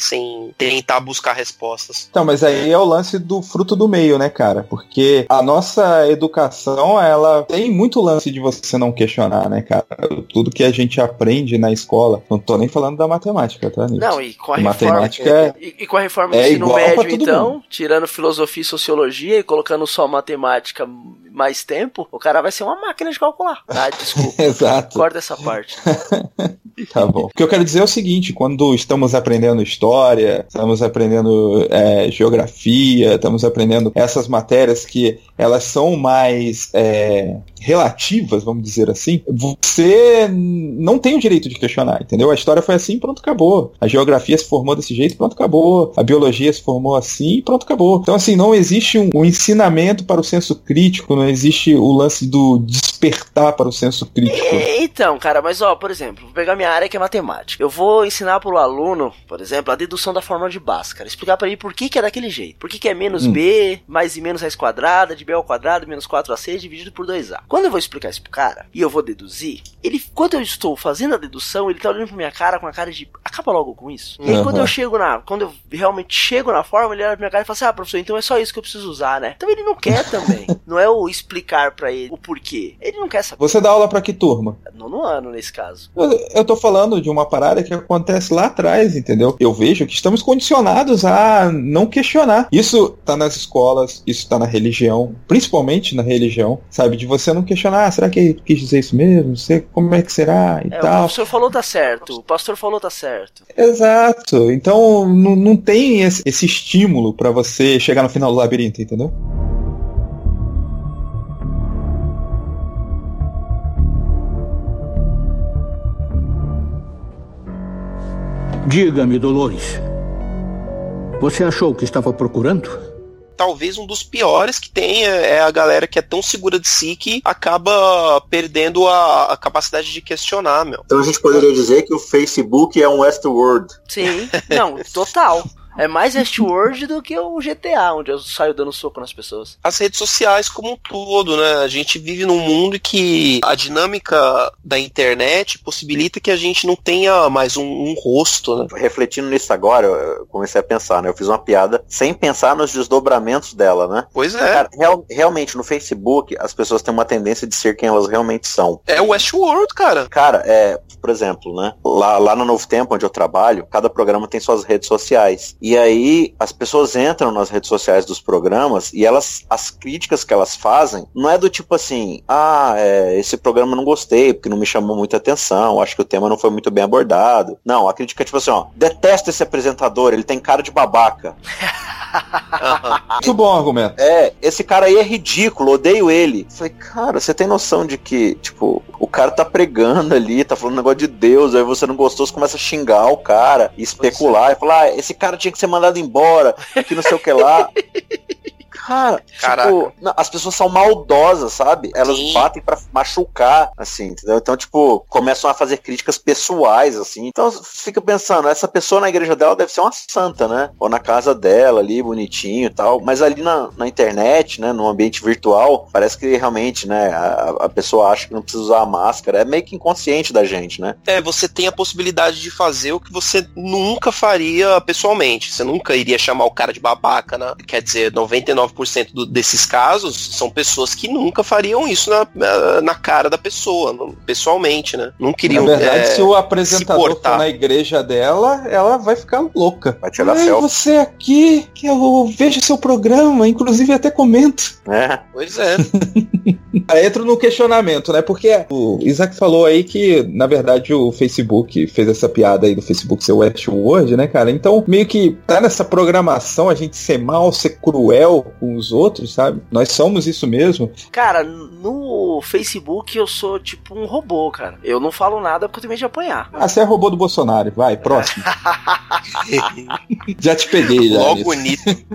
sem tentar buscar respostas. Então, mas aí é o lance do fruto do meio, né, cara? Porque a nossa educação, ela tem muito lance de você não questionar, né, cara? Tudo que a gente aprende na escola, não tô nem falando da matemática, tá? Nilson? Não, e com a reforma. Matemática é- E, e com a reforma do é ensino médio, então, mundo. tirando filosofia e sociologia e colocando só matemática mais tempo, o cara vai ser uma máquina de calcular. Ah, desculpa. Exato. Corta essa parte. Tá bom. O que eu quero dizer é o seguinte: quando estamos aprendendo história, estamos aprendendo é, geografia, estamos aprendendo essas matérias que elas são mais é, relativas, vamos dizer assim, você não tem o direito de questionar, entendeu? A história foi assim, pronto, acabou. A geografia se formou desse jeito, pronto, acabou. A biologia se formou assim, pronto, acabou. Então, assim, não existe um, um ensinamento para o senso crítico, não existe o lance do despertar para o senso crítico. Então, cara, mas ó, por exemplo, vou pegar minha área que é matemática. Eu vou ensinar pro aluno, por exemplo, a dedução da fórmula de Bhaskara. Explicar pra ele por que, que é daquele jeito. Por que, que é menos Hum. B, mais I menos raiz quadrada, de B ao quadrado, menos 4AC dividido por 2A. Quando eu vou explicar isso pro cara e eu vou deduzir, ele, quando eu estou fazendo a dedução, ele tá olhando pra minha cara com a cara de acaba logo com isso. E aí Aham. quando eu chego na, quando eu realmente chego na fórmula, ele olha pra minha cara e fala assim: "Ah, professor, então é só isso que eu preciso usar, né?" Então ele não quer também. não é o explicar pra ele o porquê. Ele não quer saber. Você dá aula para que turma? Nono ano nesse caso. Eu, eu tô falando de uma parada que acontece lá atrás, entendeu? Eu vejo que estamos condicionados a não questionar. Isso tá nas escolas, isso tá na religião, principalmente na religião, sabe? De você não questionar, ah, será que quis dizer isso mesmo? Não sei como é que será e É, o tal. professor falou tá certo, o pastor falou tá certo. Exato. Então não, não tem esse, esse estímulo pra você chegar no final do labirinto, entendeu? Diga-me, Dolores. Você achou o que estava procurando? Talvez um dos piores que tem é é a galera que é tão segura de si que acaba perdendo a, a capacidade de questionar, meu. Então a gente poderia dizer que o Facebook é um Westworld. Sim, não, total. É mais Westworld do que o GTA, onde eu saio dando soco nas pessoas. As redes sociais como um todo, né? A gente vive num mundo em que a dinâmica da internet possibilita que a gente não tenha mais um, um rosto, né? Refletindo nisso agora, eu comecei a pensar, né? Eu fiz uma piada sem pensar nos desdobramentos dela, né? Pois é, Cara, real- realmente, no Facebook, as pessoas têm uma tendência de ser quem elas realmente são. é o Westworld, cara. Cara, é, por exemplo, né? Lá, lá no Novo Tempo, onde eu trabalho, cada programa tem suas redes sociais. E aí, as pessoas entram nas redes sociais dos programas e elas, as críticas que elas fazem, não é do tipo assim, ah, é, esse programa eu não gostei, porque não me chamou muita atenção, acho que o tema não foi muito bem abordado. Não, a crítica é tipo assim, ó, detesto esse apresentador, ele tem cara de babaca. Muito bom argumento. É, esse cara aí é ridículo, odeio ele. Falei, cara, você tem noção de que, tipo, o cara tá pregando ali, tá falando um negócio de Deus, aí você não gostou, você começa a xingar o cara, e especular, e falar, ah, esse cara tinha que ser mandado embora, que não sei o que lá. Cara, tipo, não, as pessoas são maldosas, sabe? Elas Sim. batem pra machucar, assim, entendeu? Então, tipo, começam a fazer críticas pessoais, assim. Então, fica pensando, essa pessoa na igreja dela deve ser uma santa, né? Ou na casa dela ali, bonitinho e tal. Mas ali na, na internet, né, no ambiente virtual, parece que realmente, né, a, a pessoa acha que não precisa usar a máscara. É meio que inconsciente da gente, né? É, você tem a possibilidade de fazer o que você nunca faria pessoalmente. Você nunca iria chamar o cara de babaca, né? Quer dizer, 99% 99% do, desses casos são pessoas que nunca fariam isso na, na, na cara da pessoa, no- pessoalmente, né? Não queriam. Na verdade, é, se o apresentador for portar. na igreja dela, ela vai ficar louca. Vai tirar Ai, selfie. você aqui, que eu vejo seu programa, inclusive até comento. É. Pois é. Entro no questionamento, né? Porque o Isaac falou aí que, na verdade, o Facebook fez essa piada aí do Facebook ser Westworld, né, cara? Então, meio que tá nessa programação a gente ser mal, ser cruel com os outros, sabe? Nós somos isso mesmo. Cara, no Facebook eu sou tipo um robô, cara. Eu não falo nada porque eu tenho medo de apanhar. Ah, você é robô do Bolsonaro. Vai, próximo. Já te peguei, já. Logo nisso. bonito.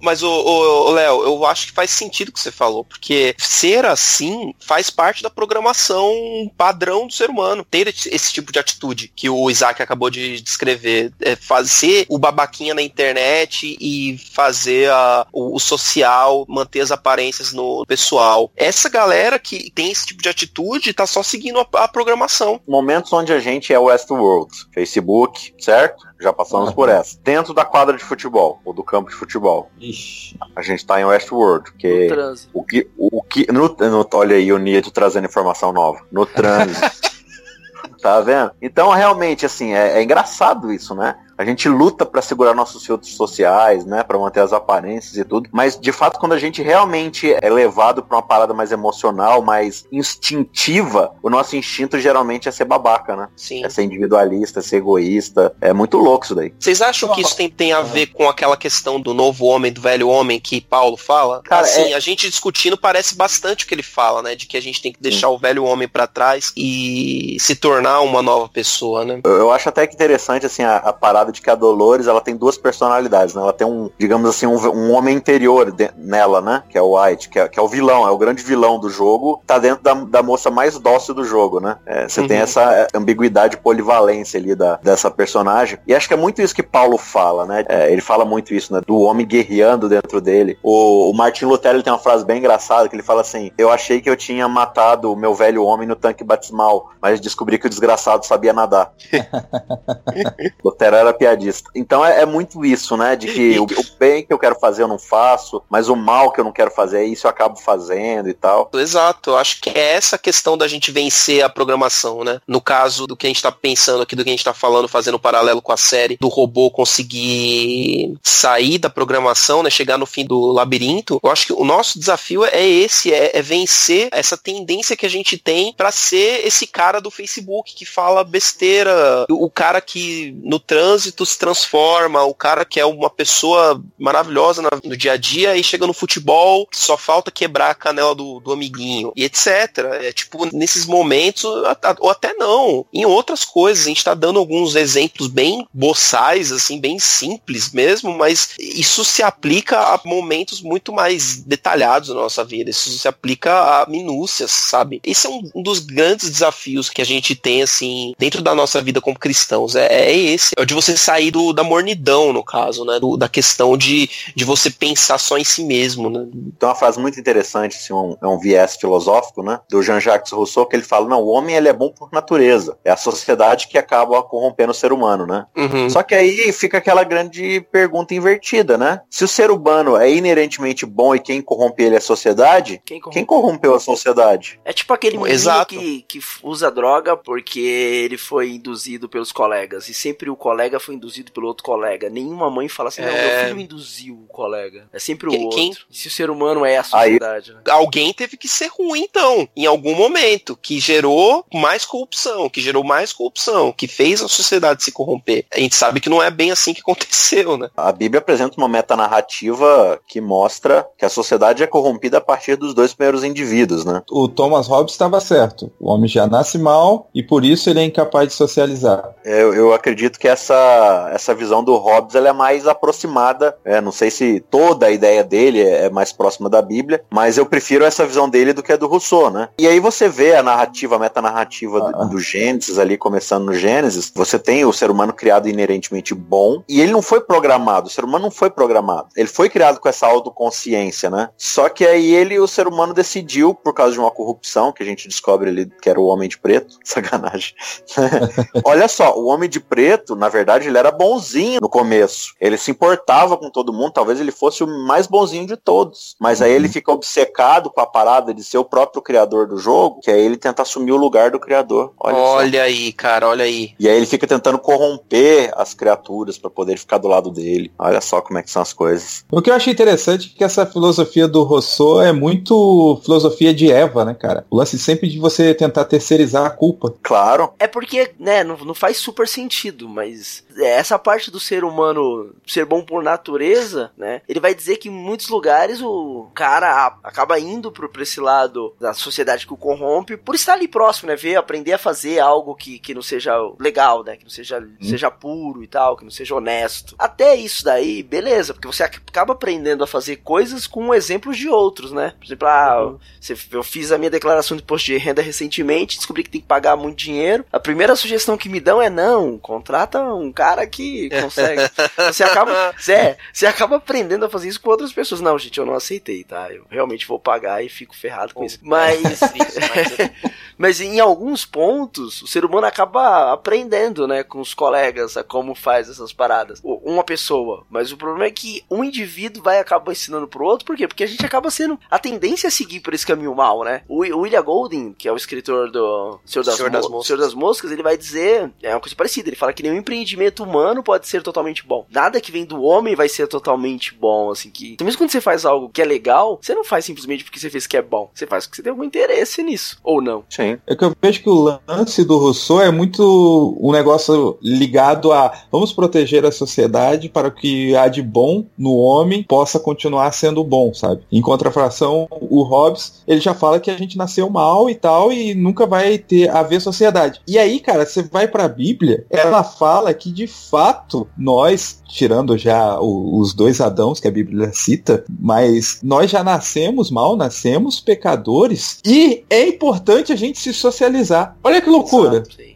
Mas, ô, Léo, eu acho que faz sentido o que você falou, porque ser assim faz parte da programação padrão do ser humano. Ter esse esse tipo de atitude que o Isaac acabou de descrever. É fazer o babaquinha na internet e fazer a- o, o social, manter as aparências no pessoal. Essa galera que tem esse tipo de atitude tá só seguindo a, a programação. Momentos onde a gente é Westworld. Facebook, certo? Já passamos por essa. Dentro da quadra de futebol, ou do campo de futebol. Ixi. A gente tá em Westworld, porque trânsito. o que, o que, no, no- olha aí o Nieto trazendo informação nova. No trânsito. tá vendo? Então, realmente, assim, é, é engraçado isso, né? A gente luta pra segurar nossos filtros sociais, né, Pra manter as aparências e tudo, mas de fato quando a gente realmente é levado pra uma parada mais emocional, mais instintiva, o nosso instinto geralmente é ser babaca, né? Sim. É ser individualista, é ser egoísta. É muito louco isso daí. Vocês acham que isso tem, tem a ver com aquela questão do novo homem, do velho homem que Paulo fala? Cara, assim, a gente discutindo parece bastante o que ele fala, né? De que a gente tem que deixar o velho homem pra trás e se tornar uma nova pessoa, né? Eu, eu acho até que interessante, assim, a, a parada de que a Dolores, ela tem duas personalidades, né? Ela tem um, digamos assim, um, um homem interior de- nela, né? Que é o White, que é, que é o vilão, é o grande vilão do jogo. Tá dentro da, da moça mais dócil do jogo, né? É, você tem Uhum. essa é, ambiguidade, polivalência ali da, dessa personagem. E acho que é muito isso que Paulo fala, né? É, ele fala muito isso, né? Do homem guerreando dentro dele. O, o Martin Lutero ele tem uma frase bem engraçada que ele fala assim: Eu achei que eu tinha matado o meu velho homem no tanque batismal, mas descobri que o desgraçado sabia nadar. Lutero era piadista. Então é, é muito isso, né? De que o, o bem que eu quero fazer eu não faço, mas o mal que eu não quero fazer, isso eu acabo fazendo e tal. Exato, eu acho que é essa questão da gente vencer a programação, né? No caso do que a gente tá pensando aqui, do que a gente tá falando, fazendo um paralelo com a série, do robô conseguir sair da programação, né? Chegar no fim do labirinto, eu acho que o nosso desafio é esse, é, é vencer essa tendência que a gente tem pra ser esse cara do Facebook que fala besteira, o cara que no trânsito se transforma, o cara que é uma pessoa maravilhosa no dia a dia e chega no futebol, só falta quebrar a canela do, do amiguinho e etc. É tipo, nesses momentos, ou até não, em outras coisas, a gente tá dando alguns exemplos bem boçais, assim, bem simples mesmo, mas isso se aplica a momentos muito mais detalhados da nossa vida, isso se aplica a minúcias, sabe? Esse é um, um dos grandes desafios que a gente tem, assim, dentro da nossa vida como cristãos, é, é esse, é de você sair do, da mornidão, no caso, né, do- da questão de, de você pensar só em si mesmo, né? Tem uma frase muito interessante, assim, um, é um viés filosófico, né? Do Jean-Jacques Rousseau, que ele fala: não, o homem ele é bom por natureza. É a sociedade que acaba corrompendo o ser humano, né? Uhum. Só que aí fica aquela grande pergunta invertida, né? Se o ser humano é inerentemente bom e quem corrompe ele é a sociedade, Quem corrompe? quem corrompeu a sociedade? É tipo aquele menino Exato. que, que usa droga porque ele foi induzido pelos colegas. E sempre o colega foi induzido pelo outro colega. Nenhuma mãe fala assim, não, É. meu filho induziu o colega. É sempre o Quem- outro. quem- Se o ser humano é a sociedade, né? alguém teve que ser ruim, então, em algum momento, que gerou mais corrupção, que gerou mais corrupção, que fez a sociedade se corromper. A gente sabe que não é bem assim que aconteceu, né? A Bíblia apresenta uma metanarrativa que mostra que a sociedade é corrompida a partir dos dois primeiros indivíduos, né? O Thomas Hobbes estava certo. O homem já nasce mal e por isso ele é incapaz de socializar. Eu, eu acredito que essa, essa visão do Hobbes ela é mais aproximada. é, não sei se toda a ideia dele é, é mais próxima da Bíblia, mas eu prefiro essa visão dele do que a do Rousseau, né? E aí você vê a narrativa, a metanarrativa do, Ah. do Gênesis ali, começando no Gênesis, você tem o ser humano criado inerentemente bom, e ele não foi programado, o ser humano não foi programado. Ele foi criado com essa autoconsciência, né? Só que aí ele, o ser humano decidiu, por causa de uma corrupção, que a gente descobre ali que era o homem de preto, sacanagem. Olha só, o homem de preto, na verdade, verdade, ele era bonzinho no começo. Ele se importava com todo mundo, talvez ele fosse o mais bonzinho de todos. Mas aí ele fica obcecado com a parada de ser o próprio criador do jogo, que aí ele tenta assumir o lugar do criador. Olha, Olha, aí, cara, olha aí. E aí ele fica tentando corromper as criaturas para poder ficar do lado dele. Olha só como é que são as coisas. O que eu achei interessante é que essa filosofia do Rousseau é muito filosofia de Eva, né, cara? O lance sempre de você tentar terceirizar a culpa. Claro. É porque, né, não, não faz super sentido, mas essa parte do ser humano ser bom por natureza, né? Ele vai dizer que em muitos lugares o cara acaba indo pro, pra esse lado da sociedade que o corrompe por estar ali próximo, né? Ver, aprender a fazer algo que, que não seja legal, né? Que não seja, seja puro e tal, que não seja honesto. Até isso daí, beleza, porque você ac- acaba aprendendo a fazer coisas com exemplos de outros, né? Por exemplo, ah, você- eu fiz a minha declaração de imposto de renda recentemente, descobri que tem que pagar muito dinheiro. A primeira sugestão que me dão é não, contrata um cara que consegue. você acaba, é, você acaba aprendendo a fazer isso com outras pessoas. Não, gente, eu não aceitei, tá? Eu realmente vou pagar e fico ferrado com isso. Mas mas em alguns pontos, o ser humano acaba aprendendo, né, com os colegas a como faz essas paradas. Uma pessoa, mas o problema é que um indivíduo vai acabar ensinando pro outro, por quê? Porque a gente acaba sendo a tendência a seguir por esse caminho mal, né? O o William Golding, que é o escritor do Senhor das, Senhor das Mo- Moscas. Senhor das Moscas, ele vai dizer, é uma coisa parecida, ele fala que nenhum empreendimento humano pode ser totalmente bom. Nada que vem do homem vai ser totalmente bom, assim, que... Mesmo quando você faz algo que é legal, você não faz simplesmente porque você fez que é bom. Você faz porque você tem algum interesse nisso, ou não. Sim. É que eu vejo que o lance do Rousseau é muito um negócio ligado a vamos proteger a sociedade para que há de bom no homem possa continuar sendo bom, sabe? Em contrafação, o Hobbes, ele já fala que a gente nasceu mal e tal e nunca vai ter haver sociedade. E aí, cara, você vai para a Bíblia, ela fala que de fato nós, tirando já o- os dois Adãos que a Bíblia cita, mas nós já nascemos mal, nascemos pecadores e é importante a gente se socializar. Olha que loucura. Exato.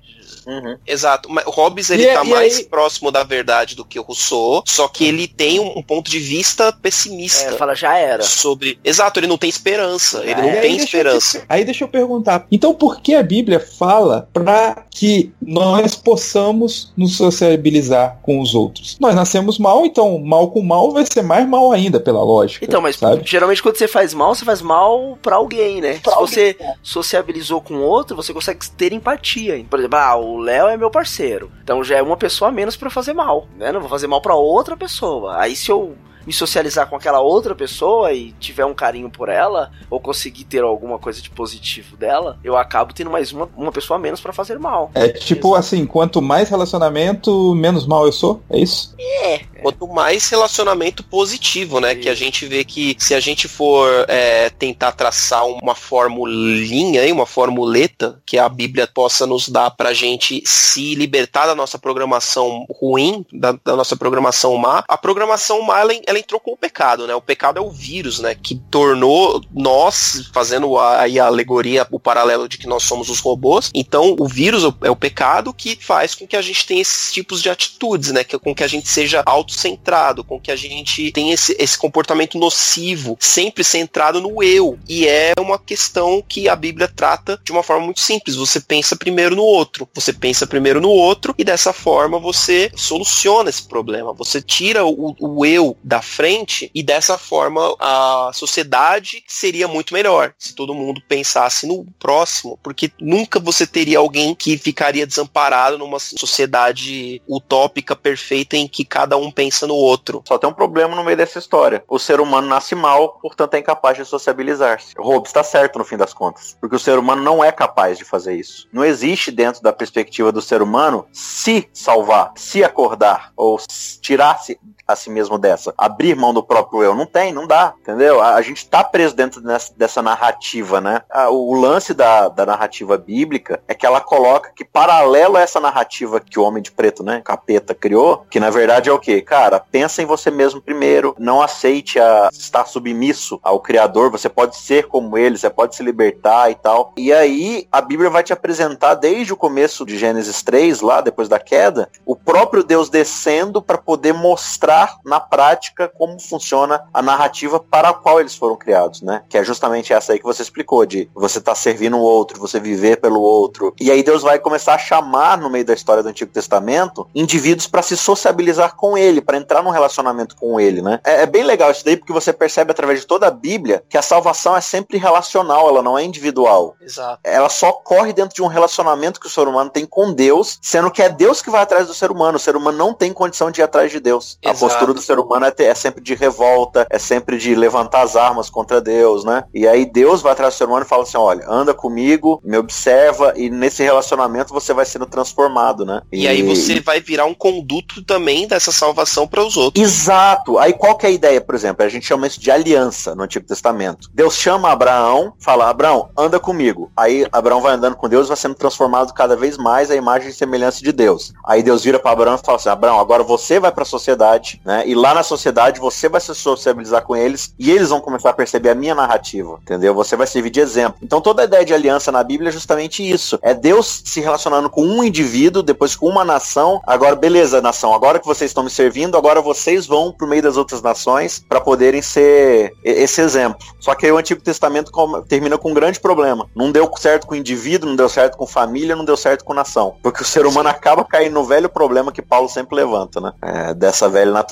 Uhum. Exato, mas o Hobbes ele E é- tá e mais aí- próximo da verdade do que o Rousseau, só que ele tem um, um ponto de vista pessimista É, fala, já era. sobre. Exato, ele não tem esperança, ele É, não E aí tem deixa te- esperança. aí deixa eu perguntar. Então por que a Bíblia fala para que nós possamos nos sociabilizar com os outros? Nós nascemos mal, então mal com mal vai ser mais mal ainda, pela lógica. Então, mas sabe? geralmente quando você faz mal, você faz mal pra alguém, né? Se você sociabilizou com outro, você consegue ter empatia. Por exemplo, ah, o Léo é meu parceiro. Então já é uma pessoa a menos pra fazer mal, né? Não vou fazer mal pra outra pessoa. Aí se eu me socializar com aquela outra pessoa e tiver um carinho por ela, ou conseguir ter alguma coisa de positivo dela, eu acabo tendo mais uma, uma pessoa a menos pra fazer mal. É tipo assim, quanto mais relacionamento, menos mal eu sou? É isso? É, Quanto mais relacionamento positivo, né? Que a gente vê que se a gente for é, tentar traçar uma formulinha, uma formuleta que a Bíblia possa nos dar pra gente se libertar da nossa programação ruim, da, da nossa programação má, a programação má ela, ela entrou com o pecado, né? O pecado é o vírus, né? Que tornou nós, fazendo aí a alegoria, o paralelo de que nós somos os robôs. Então, o vírus é o pecado que faz com que a gente tenha esses tipos de atitudes, né? Que, com que a gente seja autocentrado, com que a gente tenha esse, esse comportamento nocivo, sempre centrado no eu. E é uma questão que a Bíblia trata de uma forma muito simples. Você pensa primeiro no outro, você pensa primeiro no outro, e dessa forma você soluciona esse problema. Você tira o, o eu da frente, e dessa forma a sociedade seria muito melhor se todo mundo pensasse no próximo, porque nunca você teria alguém que ficaria desamparado numa sociedade utópica perfeita em que cada um pensa no outro. Só tem um problema no meio dessa história. O ser humano nasce mal, portanto é incapaz de sociabilizar-se. Hobbes está certo no fim das contas. Porque o ser humano não é capaz de fazer isso. Não existe dentro da perspectiva do ser humano se salvar, se acordar, ou tirar-se a si mesmo dessa. Abrir mão do próprio eu. Não tem, não dá. Entendeu? A, a gente tá preso dentro dessa, dessa narrativa, né? A- o lance da, da narrativa bíblica é que ela coloca que paralelo a essa narrativa que o homem de preto, né? Capeta criou, que na verdade é o quê? cara, pensa em você mesmo primeiro, não aceite a estar submisso ao Criador, você pode ser como ele, você pode se libertar e tal. E aí a Bíblia vai te apresentar desde o começo de Gênesis 3, lá depois da queda, o próprio Deus descendo para poder mostrar na prática como funciona a narrativa para a qual eles foram criados, né? Que é justamente essa aí que você explicou, de você estar tá servindo o outro, você viver pelo outro. E aí Deus vai começar a chamar no meio da história do Antigo Testamento indivíduos para se sociabilizar com ele, para entrar num relacionamento com ele, né? É, é, bem legal isso daí porque você percebe através de toda a Bíblia que a salvação é sempre relacional, ela não é individual. Exato. Ela só corre dentro de um relacionamento que o ser humano tem com Deus, sendo que é Deus que vai atrás do ser humano. O ser humano não tem condição de ir atrás de Deus. Exato. A postura do ser humano é, ter, é sempre de revolta, é sempre de levantar as armas contra Deus, né? E aí Deus vai atrás do ser humano e fala assim: olha, anda comigo, me observa, e nesse relacionamento você vai sendo transformado, né? E, e aí você vai virar um conduto também dessa salvação para os outros. Exato. Aí qual que é a ideia, por exemplo? A gente chama isso de aliança no Antigo Testamento. Deus chama Abraão, fala: Abraão, anda comigo. Aí Abraão vai andando com Deus, vai sendo transformado cada vez mais a imagem e semelhança de Deus. Aí Deus vira para Abraão e fala assim: Abraão, agora você vai para a sociedade, né? E lá na sociedade você vai se sociabilizar com eles e eles vão começar a perceber a minha narrativa, entendeu? Você vai servir de exemplo. Então toda a ideia de aliança na Bíblia é justamente isso. É Deus se relacionando com um indivíduo, depois com uma nação. Agora, beleza, nação, agora que vocês estão me servindo, agora vocês vão pro meio das outras nações para poderem ser esse exemplo. Só que aí o Antigo Testamento termina com um grande problema. Não deu certo com o indivíduo, não deu certo com família, não deu certo com nação. Porque o ser humano acaba caindo no velho problema que Paulo sempre levanta, né? É, dessa velha natureza.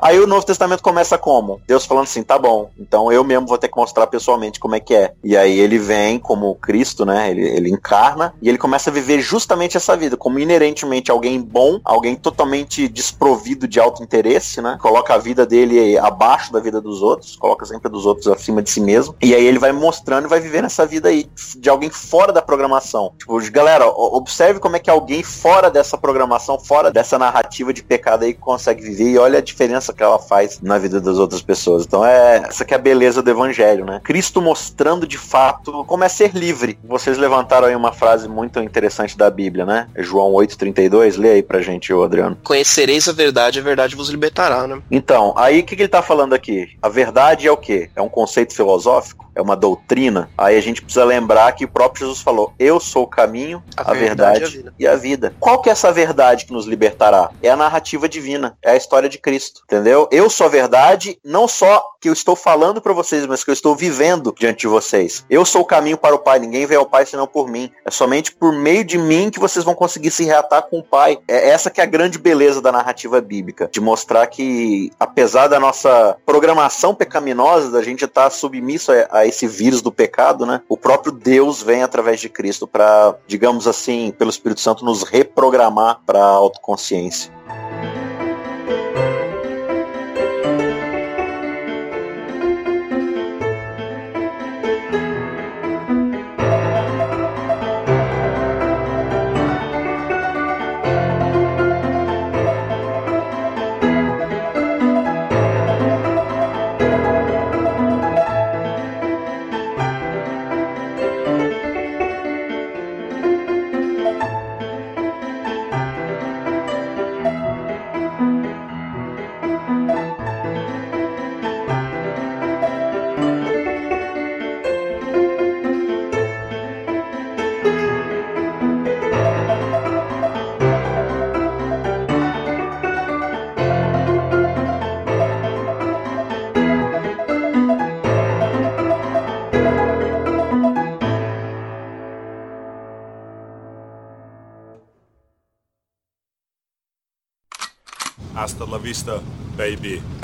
Aí o Novo Testamento começa como? Deus falando assim, tá bom, então eu mesmo vou ter que mostrar pessoalmente como é que é. E aí ele vem como Cristo, né? Ele, ele encarna e ele começa a viver justamente essa vida, como inerentemente alguém bom, alguém totalmente desprovido de alto interesse, né? Coloca a vida dele abaixo da vida dos outros, coloca sempre dos outros acima de si mesmo. E aí ele vai mostrando e vai vivendo essa vida aí de alguém fora da programação. Tipo, galera, observe como é que alguém fora dessa programação, fora dessa narrativa de pecado aí consegue viver e olha a diferença que ela faz na vida das outras pessoas. Então é essa que é a beleza do evangelho, né? Cristo mostrando de fato como é ser livre. Vocês levantaram aí uma frase muito interessante da Bíblia, né? João 8:32, lê aí pra gente, ô Adriano. Conhecereis a verdade, a verdade vos libertará, né? Então, aí o que, que ele tá falando aqui? A verdade é o quê? É um conceito filosófico? É uma doutrina, aí a gente precisa lembrar que o próprio Jesus falou: Eu sou o caminho, a, a verdade, verdade e, a e a vida. Qual que é essa verdade que nos libertará? É a narrativa divina, é a história de Cristo, entendeu? Eu sou a verdade, não só que eu estou falando para vocês, mas que eu estou vivendo diante de vocês. Eu sou o caminho para o Pai, ninguém vê ao Pai senão por mim. É somente por meio de mim que vocês vão conseguir se reatar com o Pai. É essa que é a grande beleza da narrativa bíblica, de mostrar que apesar da nossa programação pecaminosa, da gente estar submisso a, a esse vírus do pecado, né? O próprio Deus vem através de Cristo para, digamos assim, pelo Espírito Santo nos reprogramar para a autoconsciência. Vista, baby.